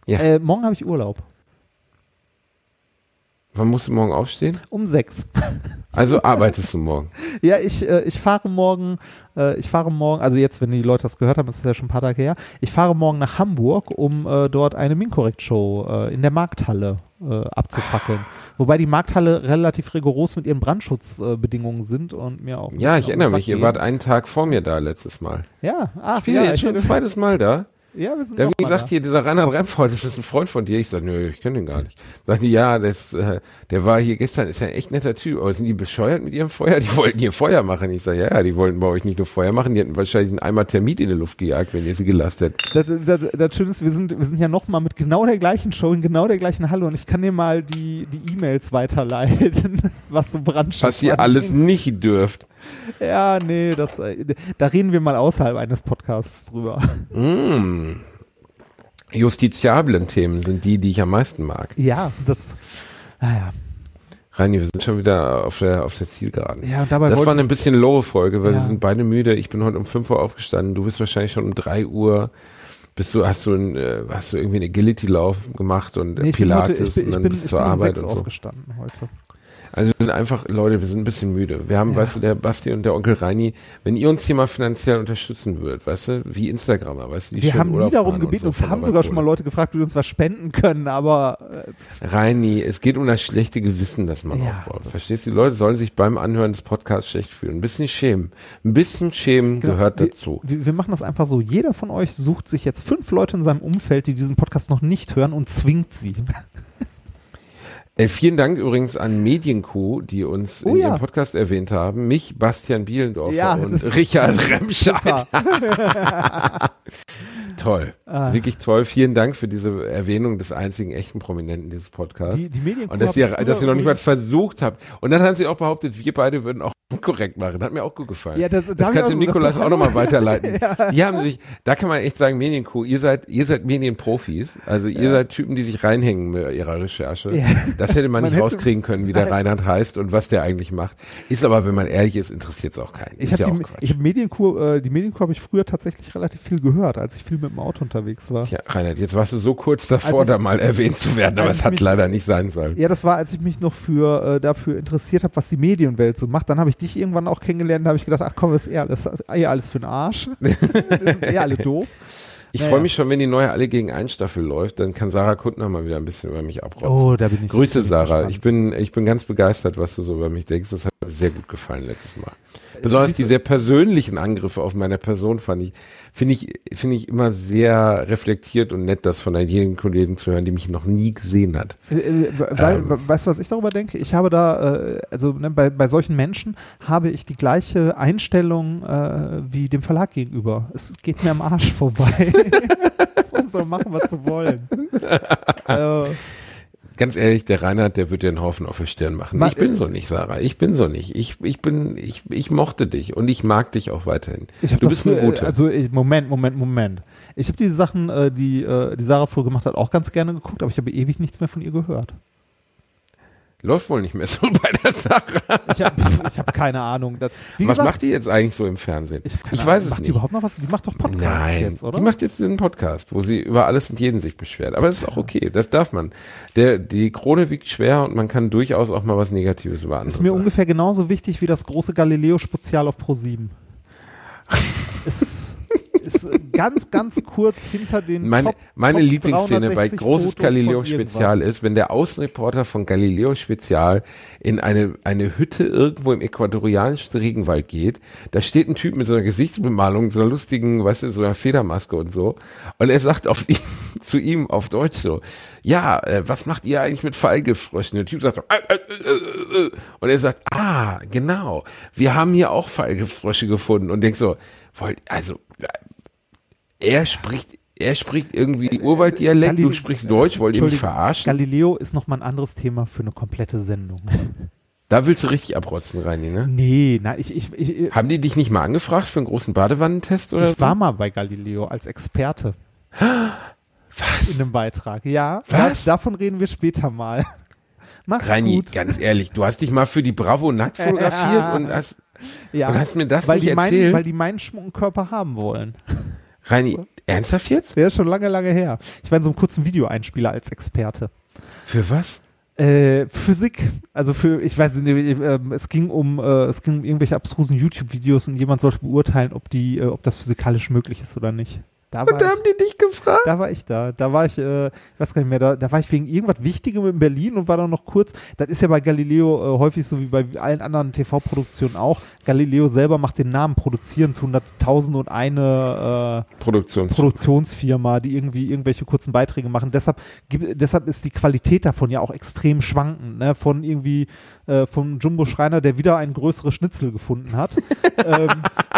Ja. Äh, morgen habe ich Urlaub. Wann musst du morgen aufstehen? Um sechs. Also [LAUGHS] arbeitest du morgen. Ja, ich, äh, ich fahre morgen, äh, ich fahre morgen, also jetzt, wenn die Leute das gehört haben, das ist ja schon ein paar Tage her, ich fahre morgen nach Hamburg, um äh, dort eine Minkorrekt-Show äh, in der Markthalle äh, abzufackeln. Wobei die Markthalle relativ rigoros mit ihren Brandschutzbedingungen sind und mir auch. Ja, ich erinnere mich, ihr gehen. wart einen Tag vor mir da letztes Mal. Ja, ach, Ich bin ja jetzt schon ein zweites Mal da. Ja, wir sind Da mal gesagt, hier, dieser Reinhard Remford, das ist ein Freund von dir. Ich sage, nö, ich kenne den gar nicht. Sagt die, ja, das, äh, der war hier gestern, ist ja ein echt netter Typ. Aber sind die bescheuert mit ihrem Feuer? Die wollten hier Feuer machen. Ich sage, ja, ja, die wollten bei euch nicht nur Feuer machen, die hätten wahrscheinlich einen Eimer Termit in die Luft gejagt, wenn ihr sie gelastet hättet. Das, das, das Schöne ist, wir sind, wir sind ja noch mal mit genau der gleichen Show in genau der gleichen Halle und ich kann dir mal die die E-Mails weiterleiten, [LAUGHS] was so Brandschutz Was ihr alles nicht dürft. Ja, nee, das, äh, da reden wir mal außerhalb eines Podcasts drüber. Mm. Justiziablen Themen sind die, die ich am meisten mag. Ja, das, naja. Reini, wir sind schon wieder auf der, auf der Zielgeraden. Ja, und dabei Das war eine ich- bisschen lowe Folge, weil Ja. wir sind beide müde. Ich bin heute um 5 Uhr aufgestanden. Du bist wahrscheinlich schon um 3 Uhr. Bist du, hast du, ein, äh, hast du irgendwie einen Agility-Lauf gemacht und äh, Nee, Pilates heute, bin, und dann bin, bist ich zur um Arbeit sechs und so. aufgestanden heute. Also wir sind einfach, Leute, wir sind ein bisschen müde. Wir haben, Ja. weißt du, der Basti und der Onkel Reini, wenn ihr uns hier mal finanziell unterstützen würdet, weißt du, wie Instagramer, weißt du, die Wir haben nie Urlaub darum fahren und gebeten, so uns haben sogar schon mal. Leute gefragt, ob wir uns was spenden können, aber äh, Reini, es geht um das schlechte Gewissen, das man Ja, aufbaut. das- Verstehst du? Die Leute sollen sich beim Anhören des Podcasts schlecht fühlen. Ein bisschen schämen. Ein bisschen schämen Genau, gehört wir, dazu. Wir machen das einfach so. Jeder von euch sucht sich jetzt fünf Leute in seinem Umfeld, die diesen Podcast noch nicht hören und zwingt sie. Äh, vielen Dank übrigens an Medienkuh, die uns Oh in ja. ihrem Podcast erwähnt haben. Mich, Bastian Bielendorfer Ja, und Richard Remscheid. [LAUGHS] [LAUGHS] Toll. Ah. Wirklich toll. Vielen Dank für diese Erwähnung des einzigen echten Prominenten dieses Podcasts. Die, die Medien und dass ihr, dass ihr noch nicht mal versucht habt. Und dann haben sie auch behauptet, wir beide würden auch [LAUGHS] korrekt machen. Hat mir auch gut gefallen. Ja, das- da das kannst du auch so- Nikolas auch nochmal weiterleiten. [LAUGHS] Die haben sich, da kann man echt sagen, Medienco, ihr seid, ihr seid Medienprofis. Also ihr seid Typen, die sich reinhängen mit ihrer Recherche. Ja. Das hätte man, Man nicht hätte- rauskriegen können, wie der Nein. Reinhard heißt und was der eigentlich macht. Ist aber, wenn man ehrlich ist, interessiert es auch keinen. Ich ist ja habe auch die, ich hab Medienkur, äh, die Medienkur habe ich früher tatsächlich relativ viel gehört, als ich viel mit dem Auto unterwegs war. Tja, Reinhard, jetzt warst du so kurz davor, ich- da mal erwähnt zu werden, aber es hat mich- leider nicht sein sollen. Ja, das war, als ich mich noch für äh, dafür interessiert habe, was die Medienwelt so macht. Dann habe ich dich irgendwann auch kennengelernt, da habe ich gedacht, ach komm, das ist eher alles, eher alles für den Arsch. [LAUGHS] das sind eher alle doof. Ich Naja. freue mich schon, wenn die neue Alle gegen ein Staffel läuft, dann kann Sarah Kuttner mal wieder ein bisschen über mich abrotzen. Oh, da bin ich. Grüße Sarah. gespannt. Ich bin, ich bin ganz begeistert, was du so über mich denkst. Das hat mir sehr gut gefallen letztes Mal. Besonders die sehr persönlichen Angriffe auf meine Person fand ich, finde ich, finde ich immer sehr reflektiert und nett, das von jedem Kollegen zu hören, die mich noch nie gesehen hat. Äh, äh, weil, Ähm. weißt du, was ich darüber denke? Ich habe da, äh, also ne, bei, bei solchen Menschen habe ich die gleiche Einstellung äh, wie dem Verlag gegenüber. Es geht mir am Arsch vorbei. [LAUGHS] [LAUGHS] so machen, was sie wollen. [LAUGHS] äh, Ganz ehrlich, der Reinhard, der wird dir einen Haufen auf der Stirn machen. Ma- ich bin so nicht, Sarah. Ich bin so nicht. Ich, ich bin, ich, ich mochte dich und ich mag dich auch weiterhin. ich du bist eine gute. Also ich, Moment, Moment, Moment. Ich habe diese Sachen, äh, die äh, die Sarah früher gemacht hat, auch ganz gerne geguckt, aber ich habe ewig nichts mehr von ihr gehört. Läuft wohl nicht mehr so [LAUGHS] bei der Sache. Ich habe hab keine Ahnung. Das, Was gesagt, macht die jetzt eigentlich so im Fernsehen? Ich, Ich weiß es macht nicht. Die überhaupt noch was? Die macht doch Podcasts Nein, jetzt, oder? die macht jetzt einen Podcast, wo sie über alles und jeden sich beschwert. Aber das ist auch okay, das darf man. Der, die Krone wiegt schwer und man kann durchaus auch mal was Negatives über andere ist mir sagen. ungefähr genauso wichtig wie das große Galileo-Spezial auf Pro7. ist, ist ganz, ganz kurz hinter den Meine, Top, meine Top Lieblingsszene bei 360 großes Fotos von Galileo-Spezial irgendwas. ist, wenn der Außenreporter von Galileo-Spezial in eine, eine Hütte irgendwo im äquatorianischen Regenwald geht. Da steht ein Typ mit so einer Gesichtsbemalung, so einer lustigen, weißt du, so einer Federmaske und so. Und er sagt auf ihn, [LAUGHS] zu ihm auf Deutsch so, ja, äh, was macht ihr eigentlich mit Fallgefröschen? Der Typ sagt, so, äh, äh, äh, äh. und er sagt, ah, genau, wir haben hier auch Fallgefrösche gefunden. Und denk so, wollt, also, er spricht, er spricht irgendwie Urwalddialekt, du Galil- sprichst Deutsch, wollt ihr mich verarschen? Galileo ist nochmal ein anderes Thema für eine komplette Sendung. [LAUGHS] Da willst du richtig abrotzen, Reini, ne? nee, nein, ich, ich, ich, Haben die dich nicht mal angefragt für einen großen Badewannentest oder ich war mal bei Galileo als Experte [GASPS] so? in Was? einem Beitrag. Ja, Was? Da, davon reden wir später mal. [LAUGHS] Mach's Reini, gut. ganz ehrlich, du hast dich mal für die Bravo nackt fotografiert [LAUGHS] und hast, Ja, und hast mir das weil nicht die meinen, erzählt? weil die meinen schmucken Körper haben wollen. Reini, ernsthaft jetzt? Ist schon lange, lange her. Ich war in so einem kurzen Videoeinspieler als Experte. Für was? Äh, Physik, also für, ich weiß nicht, äh, es ging um, äh, es ging um irgendwelche abstrusen YouTube-Videos und jemand sollte beurteilen, ob die, äh, ob das physikalisch möglich ist oder nicht. Da Und da ich, haben die dich gefragt? da war ich da. Da war ich, äh, ich weiß gar nicht mehr, da, da war ich wegen irgendwas Wichtigem in Berlin und war dann noch kurz. Das ist ja bei Galileo äh, häufig so wie bei allen anderen TV-Produktionen auch. Galileo selber macht den Namen, produzieren tun das tausend und eine äh, Produktions. Produktionsfirma, die irgendwie irgendwelche kurzen Beiträge machen. Deshalb, deshalb ist die Qualität davon ja auch extrem schwankend. Ne? Von irgendwie äh, vom Jumbo Schreiner, der wieder ein größeres Schnitzel gefunden hat, [LAUGHS] ähm,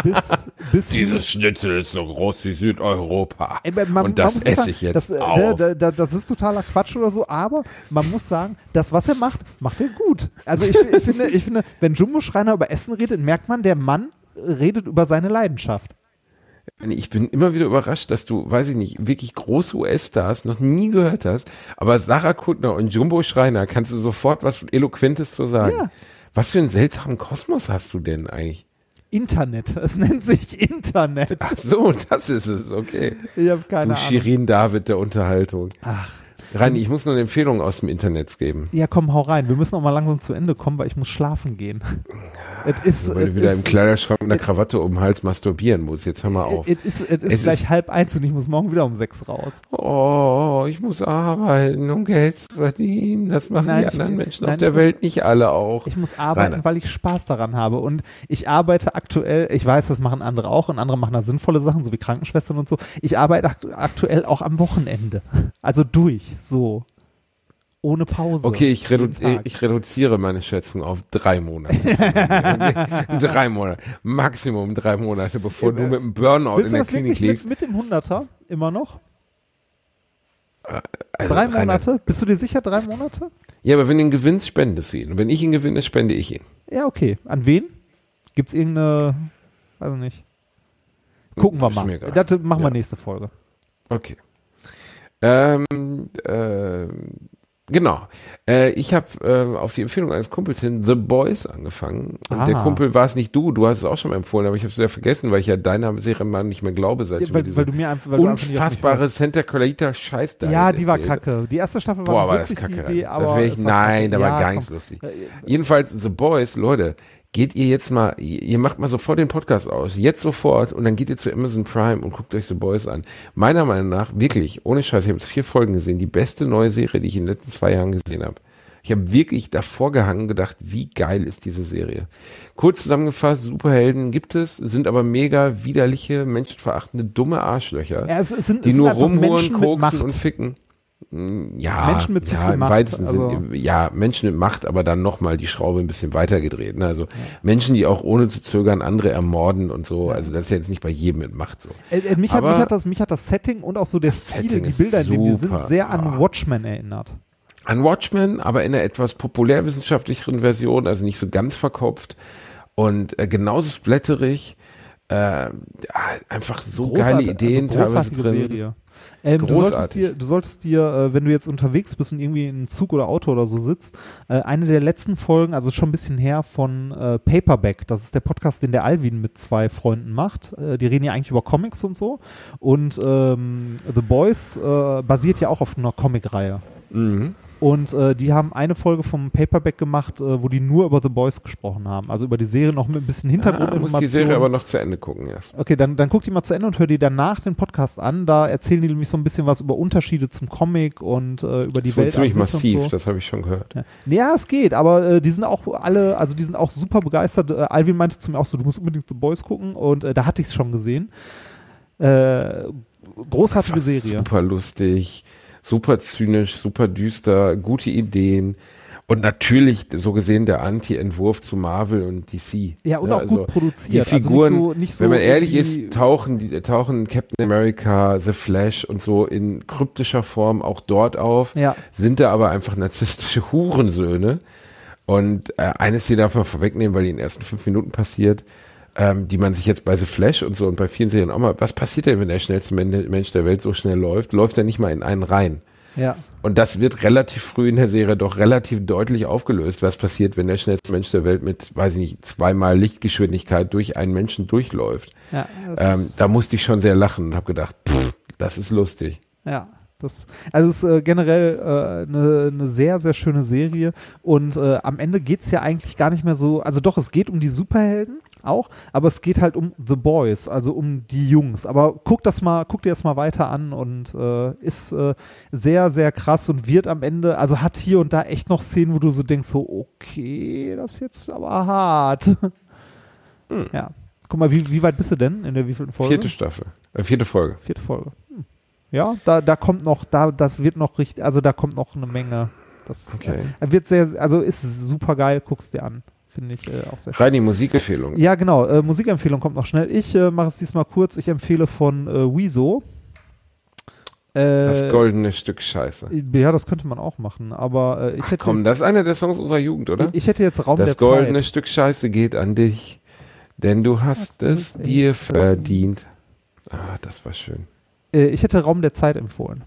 bis, bis Dieses Schnitzel ist so groß wie Südeuropa. Ey, man- und das esse sagen, ich jetzt das, äh, auf. Da, da, das ist totaler Quatsch oder so, aber man muss sagen, das, was er macht, macht er gut. Also ich, ich, finde, ich finde, wenn Jumbo Schreiner über Essen redet, merkt man, der Mann redet über seine Leidenschaft. Ich bin immer wieder überrascht, dass du, weiß ich nicht, wirklich große US-Stars noch nie gehört hast, aber Sarah Kuttner und Jumbo Schreiner kannst du sofort was Eloquentes zu sagen. Ja. Was für einen seltsamen Kosmos hast du denn eigentlich? Internet, es nennt sich Internet. Ach so, das ist es, okay. Ich habe keine du Ahnung. Shirin David der Unterhaltung. Ach. Reini, ich muss nur eine Empfehlung aus dem Internet geben. Ja, komm, hau rein. Wir müssen auch mal langsam zu Ende kommen, weil ich muss schlafen gehen. [LAUGHS] Es ist, Weil es du wieder im ist, Kleiderschrank mit einer Krawatte um den Hals masturbieren musst. Jetzt hör mal auf. es ist, es ist Es gleich ist- halb eins und ich muss morgen wieder um sechs raus. Oh, ich muss arbeiten, um Geld zu verdienen. Das machen Nein, die anderen Menschen nein, auf der muss- Welt nicht alle auch. Ich muss arbeiten, Rainer. weil ich Spaß daran habe. Und ich arbeite aktuell, ich weiß, das machen andere auch und andere machen da sinnvolle Sachen, so wie Krankenschwestern und so. Ich arbeite akt aktuell auch am Wochenende. Also durch, so. Ohne Pause. Okay, ich, redu ich reduziere meine Schätzung auf drei Monate. [LAUGHS] drei Monate. Maximum drei Monate, bevor du mit einem Burnout in der Klinik wirklich mit, liegst. mit dem Hunderter immer noch? Also, Drei Monate? Bist du dir sicher, drei Monate? Ja, aber wenn du ihn gewinnst, spendest du ihn. Und wenn ich ihn gewinne, spende ich ihn. Ja, okay. An wen? Gibt's irgendeine, weiß ich nicht. Gucken wir mal. Das machen wir Ja. nächste Folge. Okay. Ähm, äh, genau. Äh, ich habe äh, auf die Empfehlung eines Kumpels hin The Boys angefangen. Und Ah. der Kumpel war es nicht du, du hast es auch schon mal empfohlen, aber ich habe es wieder vergessen, weil ich ja deiner Serie mal nicht mehr glaube, seit Ja, weil, weil du mir einfach, weil unfassbare. Santa Clarita Scheiß da Ja, die war erzählt. kacke. Die erste Staffel war Boah, war das witzig, kacke. die aber das ich, nein, da war Ja, gar komm. nichts lustig. Äh, Jedenfalls, The Boys, Leute, geht ihr jetzt mal, ihr macht mal sofort den Podcast aus, jetzt sofort und dann geht ihr zu Amazon Prime und guckt euch The Boys an. Meiner Meinung nach, wirklich, ohne Scheiß, ich habe jetzt vier Folgen gesehen, die beste neue Serie, die ich in den letzten zwei Jahren gesehen habe. Ich habe wirklich davor gehangen gedacht, wie geil ist diese Serie. Kurz zusammengefasst, Superhelden gibt es, sind aber mega widerliche, menschenverachtende, dumme Arschlöcher, Ja, es, es sind, die nur rumhuren, koksen und ficken. Mm, Ja, Menschen mit zu ja, viel Macht, weitesten also- Sinne, ja, Menschen mit Macht, aber dann nochmal die Schraube ein bisschen weiter gedreht. Ne? Also Menschen, die auch ohne zu zögern andere ermorden und so. Also das ist ja jetzt nicht bei jedem mit Macht so. Äh, äh, mich, hat, Aber- mich, hat das, mich hat das Setting und auch so der Stil, Setting die Bilder in dem die super. sind sehr an Ah. Watchmen erinnert. An Watchmen, aber in einer etwas populärwissenschaftlicheren Version, also nicht so ganz verkopft und äh, genauso splatterig. Äh, ja, einfach so geile Großartig- Ideen also teilweise drin. Serie. Ähm, du solltest dir, du solltest dir, äh, wenn du jetzt unterwegs bist und irgendwie in einem Zug oder Auto oder so sitzt, äh, eine der letzten Folgen, also schon ein bisschen her, von äh, Paperback, das ist der Podcast, den der Alvin mit zwei Freunden macht. Die reden ja eigentlich über Comics und so. Und ähm, The Boys basiert ja auch auf einer Comicreihe. Mhm. Und äh, die haben eine Folge vom Paperback gemacht, äh, wo die nur über The Boys gesprochen haben. Also über die Serie noch mit ein bisschen Ah, Hintergrundinformationen. muss die Serie aber noch zu Ende gucken erst. Okay, dann, dann guck die mal zu Ende und hör dir danach den Podcast an. Da erzählen die nämlich so ein bisschen was über Unterschiede zum Comic und äh, über die Das wird Welt. ziemlich an sich massiv, so. das habe ich schon gehört. Ja. Ja, es geht, aber äh, die sind auch alle, also die sind auch super begeistert. Äh, Alvin meinte zu mir auch so, du musst unbedingt The Boys gucken und äh, da hatte ich es schon gesehen. Großartige Serie. Super lustig, super zynisch, super düster, gute Ideen. Und natürlich, so gesehen, der Anti-Entwurf zu Marvel und DC. Ja, und Ja, auch also gut produziert. Die Figuren, also nicht so, nicht so wenn man ehrlich ist, tauchen, die, tauchen Captain America, The Flash und so in kryptischer Form auch dort auf, Ja. sind da aber einfach narzisstische Hurensöhne. Und äh, eines hier darf man vorwegnehmen, weil die in den ersten fünf Minuten passiert, ähm, die man sich jetzt bei The Flash und so und bei vielen Serien auch mal, was passiert denn, wenn der schnellste Men- Mensch der Welt so schnell läuft? Läuft er nicht mal in einen rein? Ja. Und das wird relativ früh in der Serie doch relativ deutlich aufgelöst, was passiert, wenn der schnellste Mensch der Welt mit, weiß ich nicht, zweimal Lichtgeschwindigkeit durch einen Menschen durchläuft. Ja, Ähm, da musste ich schon sehr lachen und habe gedacht, pff, das ist lustig. Ja, das, also es ist äh, generell eine äh, ne- ne sehr, sehr schöne Serie und äh, am Ende geht's ja eigentlich gar nicht mehr so, also doch, es geht um die Superhelden auch, aber es geht halt um The Boys, also um die Jungs. Aber guck das mal, guck dir das mal weiter an und äh, ist äh, sehr, sehr krass und wird am Ende, also hat hier und da echt noch Szenen, wo du so denkst, so, okay, das ist jetzt aber hart. Ja. Guck mal, wie, wie weit bist du denn in der wievielten Folge? Vierte Staffel, äh, vierte Folge. Vierte Folge. Hm. Ja, da, da kommt noch, da, das wird noch richtig, also da kommt noch eine Menge. Das Okay. äh, wird sehr, also ist super geil, guckst dir an. Finde ich äh, auch sehr schön. Rein die Musikempfehlung. Ja, genau. Äh, Musikempfehlung kommt noch schnell. Ich äh, mache es diesmal kurz. Ich empfehle von äh, Wieso. Äh, Das goldene Stück Scheiße. Ja, das könnte man auch machen, aber äh, ich, hätte, Komm, das ist einer der Songs unserer Jugend, oder? ich hätte jetzt Raum das der goldene Zeit. Stück Scheiße geht an dich, denn du hast Hast es dir echt verdient. Ah, das war schön. Äh, ich hätte Raum der Zeit empfohlen.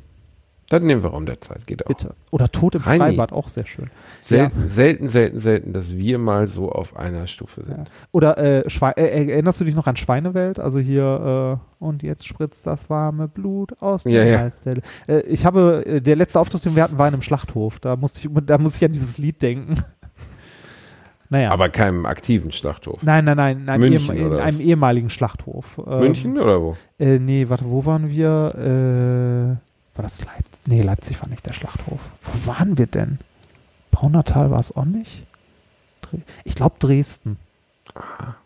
Dann nehmen wir Raum der Zeit, geht auch. Bitte. Oder Tod im Heini. Freibad, auch sehr schön. Selten, selten, selten, selten, dass wir mal so auf einer Stufe sind. Ja. Oder äh, Schwe äh, erinnerst du dich noch an Schweinewelt? Also hier, äh, und jetzt spritzt das warme Blut aus der Ja, ja. Halszelle. Äh, ich habe, äh, der letzte Auftritt, den wir hatten, war in einem Schlachthof. Da musste ich, da muss ich an dieses Lied denken. [LAUGHS] naja. Aber keinem aktiven Schlachthof. nein, nein, nein, in einem, München in oder einem ehemaligen Schlachthof. Ähm, München oder wo? Äh, nee, warte, wo waren wir? Äh, war das Leipzig? Nee, Leipzig war nicht der Schlachthof. Wo waren wir denn? Paunatal war es auch nicht? Ich glaube Dresden.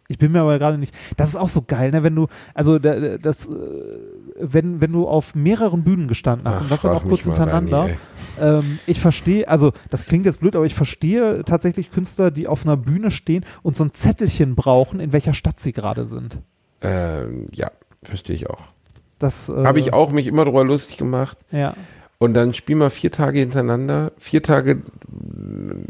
Ich bin mir aber gerade nicht. Das ist auch so geil, ne? Wenn du, also da- da- das, äh, wenn, wenn du auf mehreren Bühnen gestanden hast Ach, und das dann auch kurz hintereinander. Rani, Ähm, ich verstehe, also das klingt jetzt blöd, aber ich verstehe tatsächlich Künstler, die auf einer Bühne stehen und so ein Zettelchen brauchen, in welcher Stadt sie gerade sind. Ähm, ja, verstehe ich auch. Das äh, Habe ich auch mich immer drüber lustig gemacht. Ja. Und dann spiel mal vier Tage hintereinander, vier Tage,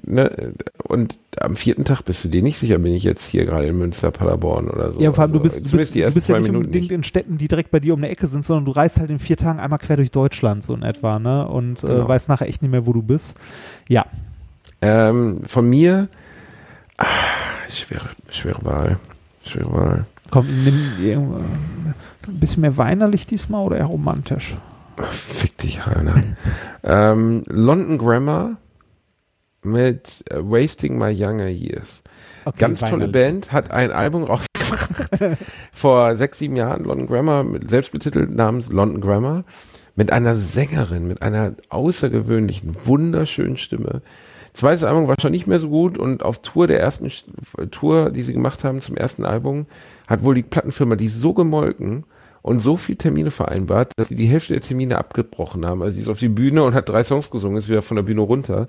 ne, und am vierten Tag bist du dir nicht sicher, bin ich jetzt hier gerade in Münster, Paderborn oder so. Ja, vor allem, du Also, bist, du bist, die du bist ja nicht Minuten unbedingt nicht. in Städten, die direkt bei dir um die Ecke sind, sondern du reist halt in vier Tagen einmal quer durch Deutschland, so in etwa, ne? Und äh, Genau. weißt nachher echt nicht mehr, wo du bist. Ja. Ähm, von mir, ah, schwere, schwere Wahl, schwere Wahl. Komm, nimm irgendwo- ein bisschen mehr weinerlich diesmal oder eher romantisch? Ach, Fick dich, Rainer. [LAUGHS] ähm, London Grammar mit äh, Wasting My Younger Years. Okay, Ganz tolle. Band, hat ein Album rausgebracht [LAUGHS] vor sechs, sieben Jahren, London Grammar, mit, selbst betitelt namens London Grammar, mit einer Sängerin, mit einer außergewöhnlichen, wunderschönen Stimme. Zweites Album war schon nicht mehr so gut und auf Tour der ersten Tour, die sie gemacht haben zum ersten Album, hat wohl die Plattenfirma die so gemolken und so viel Termine vereinbart, dass sie die Hälfte der Termine abgebrochen haben. Also sie ist auf die Bühne und hat drei Songs gesungen, ist wieder von der Bühne runter.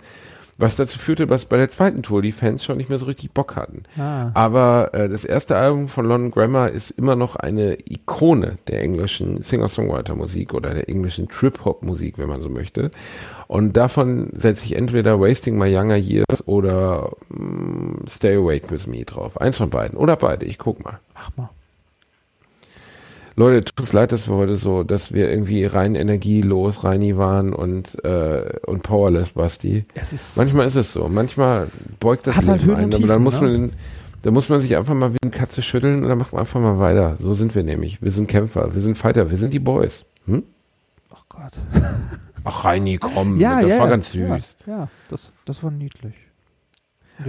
Was dazu führte, dass bei der zweiten Tour die Fans schon nicht mehr so richtig Bock hatten. Ah. Aber äh, das erste Album von London Grammar ist immer noch eine Ikone der englischen Singer-Songwriter-Musik oder der englischen Trip-Hop-Musik, wenn man so möchte. Und davon setze ich entweder Wasting My Younger Years oder mm, Stay Awake With Me drauf. Eins von beiden. Oder beide. Ich guck mal. Mach mal. Leute, tut uns leid, dass wir heute so, dass wir irgendwie rein energielos, Reini waren und, äh, und powerless, Basti. Es ist Manchmal ist es so. Manchmal beugt das halt Leben Höhen und ein, aber dann muss ne? man, den- da muss man sich einfach mal wie eine Katze schütteln und dann macht man einfach mal weiter. So sind wir nämlich. Wir sind Kämpfer, wir sind Fighter, wir sind die Boys. Hm? Oh Gott. Ach, Reini, komm, Ja, das ja, war ja, ganz süß. Ja, ja das, das war niedlich.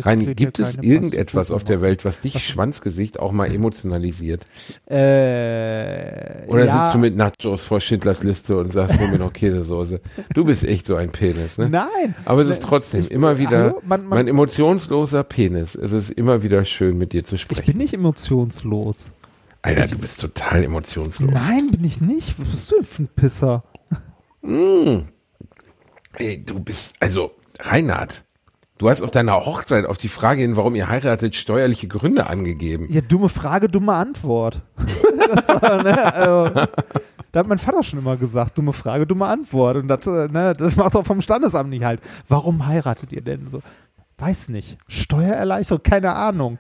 Steht gibt es irgendetwas auf der Welt, was dich Schwanzgesicht auch mal emotionalisiert? Äh, Oder ja, sitzt du mit Nachos vor Schindlers Liste und sagst, hol mir noch Käsesoße? Du bist echt so ein Penis, ne? Nein. Aber es ist Ne, trotzdem ich- immer wieder Hallo? Man- man- mein emotionsloser Penis. Es ist immer wieder schön, mit dir zu Ich sprechen. bin nicht emotionslos. Alter, du bist total emotionslos. Nein, bin ich nicht. Was bist du denn für ein Pisser? Mm. Ey, du bist, also, Reinhard, du hast auf deiner Hochzeit auf die Frage hin, warum ihr heiratet, steuerliche Gründe angegeben. Ja, dumme Frage, dumme Antwort. [LAUGHS] das, war, ne, also, da hat mein Vater schon immer gesagt, dumme Frage, dumme Antwort. Und das, äh, ne, das macht auch vom Standesamt nicht halt. Warum heiratet ihr denn so? Weiß nicht. Steuererleichterung? Keine Ahnung.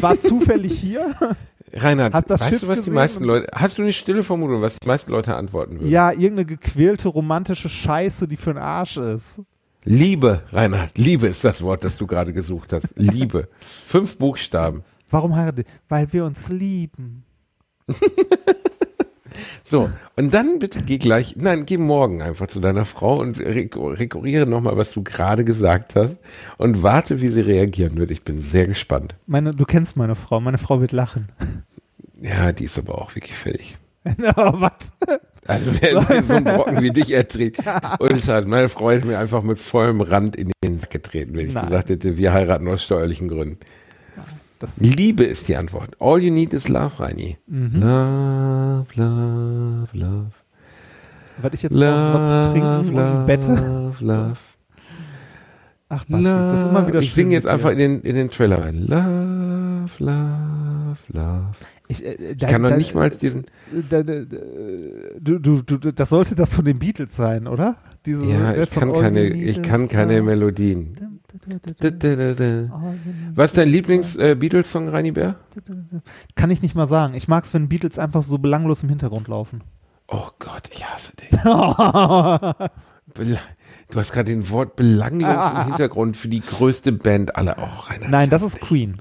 War zufällig hier? [LAUGHS] Reinhard, weißt Schiff du, was die meisten Leute, hast du eine stille Vermutung, was die meisten Leute antworten würden? Ja, irgendeine gequälte romantische Scheiße, die für den Arsch ist. Liebe, Reinhard, Liebe ist das Wort, das du gerade gesucht hast. Liebe. [LAUGHS] Fünf Buchstaben. Warum heiratet? Weil wir uns lieben. [LAUGHS] So, und dann bitte geh gleich, nein, geh morgen einfach zu deiner Frau und rek- rekurriere nochmal, was du gerade gesagt hast und warte, wie sie reagieren wird. Ich bin sehr gespannt. Meine, du kennst meine Frau. Meine Frau wird lachen. Ja, die ist aber auch wirklich fertig. [LAUGHS] Aber was? Also [LAUGHS] wer so einen Brocken wie dich erträgt. Und halt, meine Frau hätte mir einfach mit vollem Rand in den Sack getreten, wenn ich Nein. gesagt hätte, wir heiraten aus steuerlichen Gründen. Das, Liebe ist die Antwort. All you need is love, Reini. Mhm. Love, love, love. was ich jetzt brauche, was zu trinken und ein Bett. Love, love. Ach, Basti, das ist immer wieder ich schön singe jetzt einfach in den, in den Trailer rein. Love, love, love. Ich, äh, Ich kann noch nicht mal diesen. Da, da, da, du, du, du, das sollte das von den Beatles sein, oder? Diese, Ja, ich kann keine, ich kann keine Love. Melodien. Was ist dein Lieblings-Beatles-Song, Reini Bär? Love. Kann ich nicht mal sagen. Ich mag es, wenn Beatles einfach so belanglos im Hintergrund laufen. Oh Gott, ich hasse dich. [LAUGHS] Du hast gerade den Wort belanglos im [LAUGHS] Hintergrund für die größte Band aller. Oh, Rainer. Nein, das ist Queen.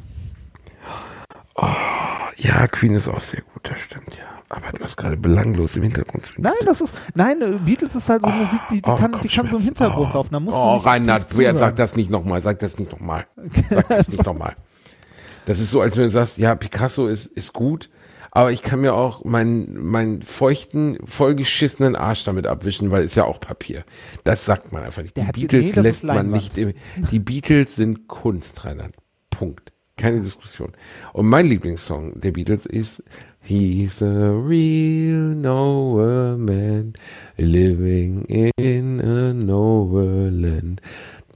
Ja, Queen ist auch sehr gut, das stimmt, ja. Aber du hast gerade belanglos im Hintergrund. Nein, das ist, nein, äh, Beatles ist halt so Musik, die, die, oh, kann, die kann so im. Hintergrund Oh. laufen. Da musst oh, du nicht Reinhard, zuhören. sag das nicht nochmal, sag das nicht nochmal. [LAUGHS] Sag das nicht nochmal. Das ist so, als wenn du sagst, ja, Picasso ist, ist gut, aber ich kann mir auch meinen, meinen feuchten, vollgeschissenen Arsch damit abwischen, weil ist ja auch Papier. Das sagt man einfach nicht. Die Beatles lässt man nicht im, die Beatles sind Kunst, Reinhard. Punkt. Keine Diskussion. Und mein Lieblingssong der Beatles ist He's a real nowhere man living in a nowhere land.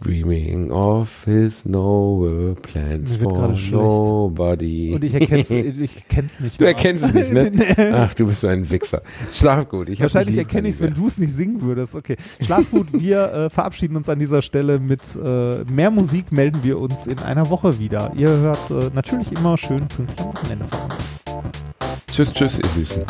Dreaming of his nowhere plans for gerade schlecht. nobody. Und ich erkenn's, [LAUGHS] ich kenn's nicht. Du erkennst es nicht, ne? [LAUGHS] Ach, du bist so ein Wichser. Schlaf gut. Ich Wahrscheinlich erkenne ich es, wenn du es nicht singen würdest. Okay. Schlaf gut. Wir äh, verabschieden uns an dieser Stelle mit äh, mehr Musik. Melden wir uns in einer Woche wieder. Ihr hört äh, natürlich immer schön pünktlich am Wochenende von uns. Tschüss, tschüss, ihr Süßen.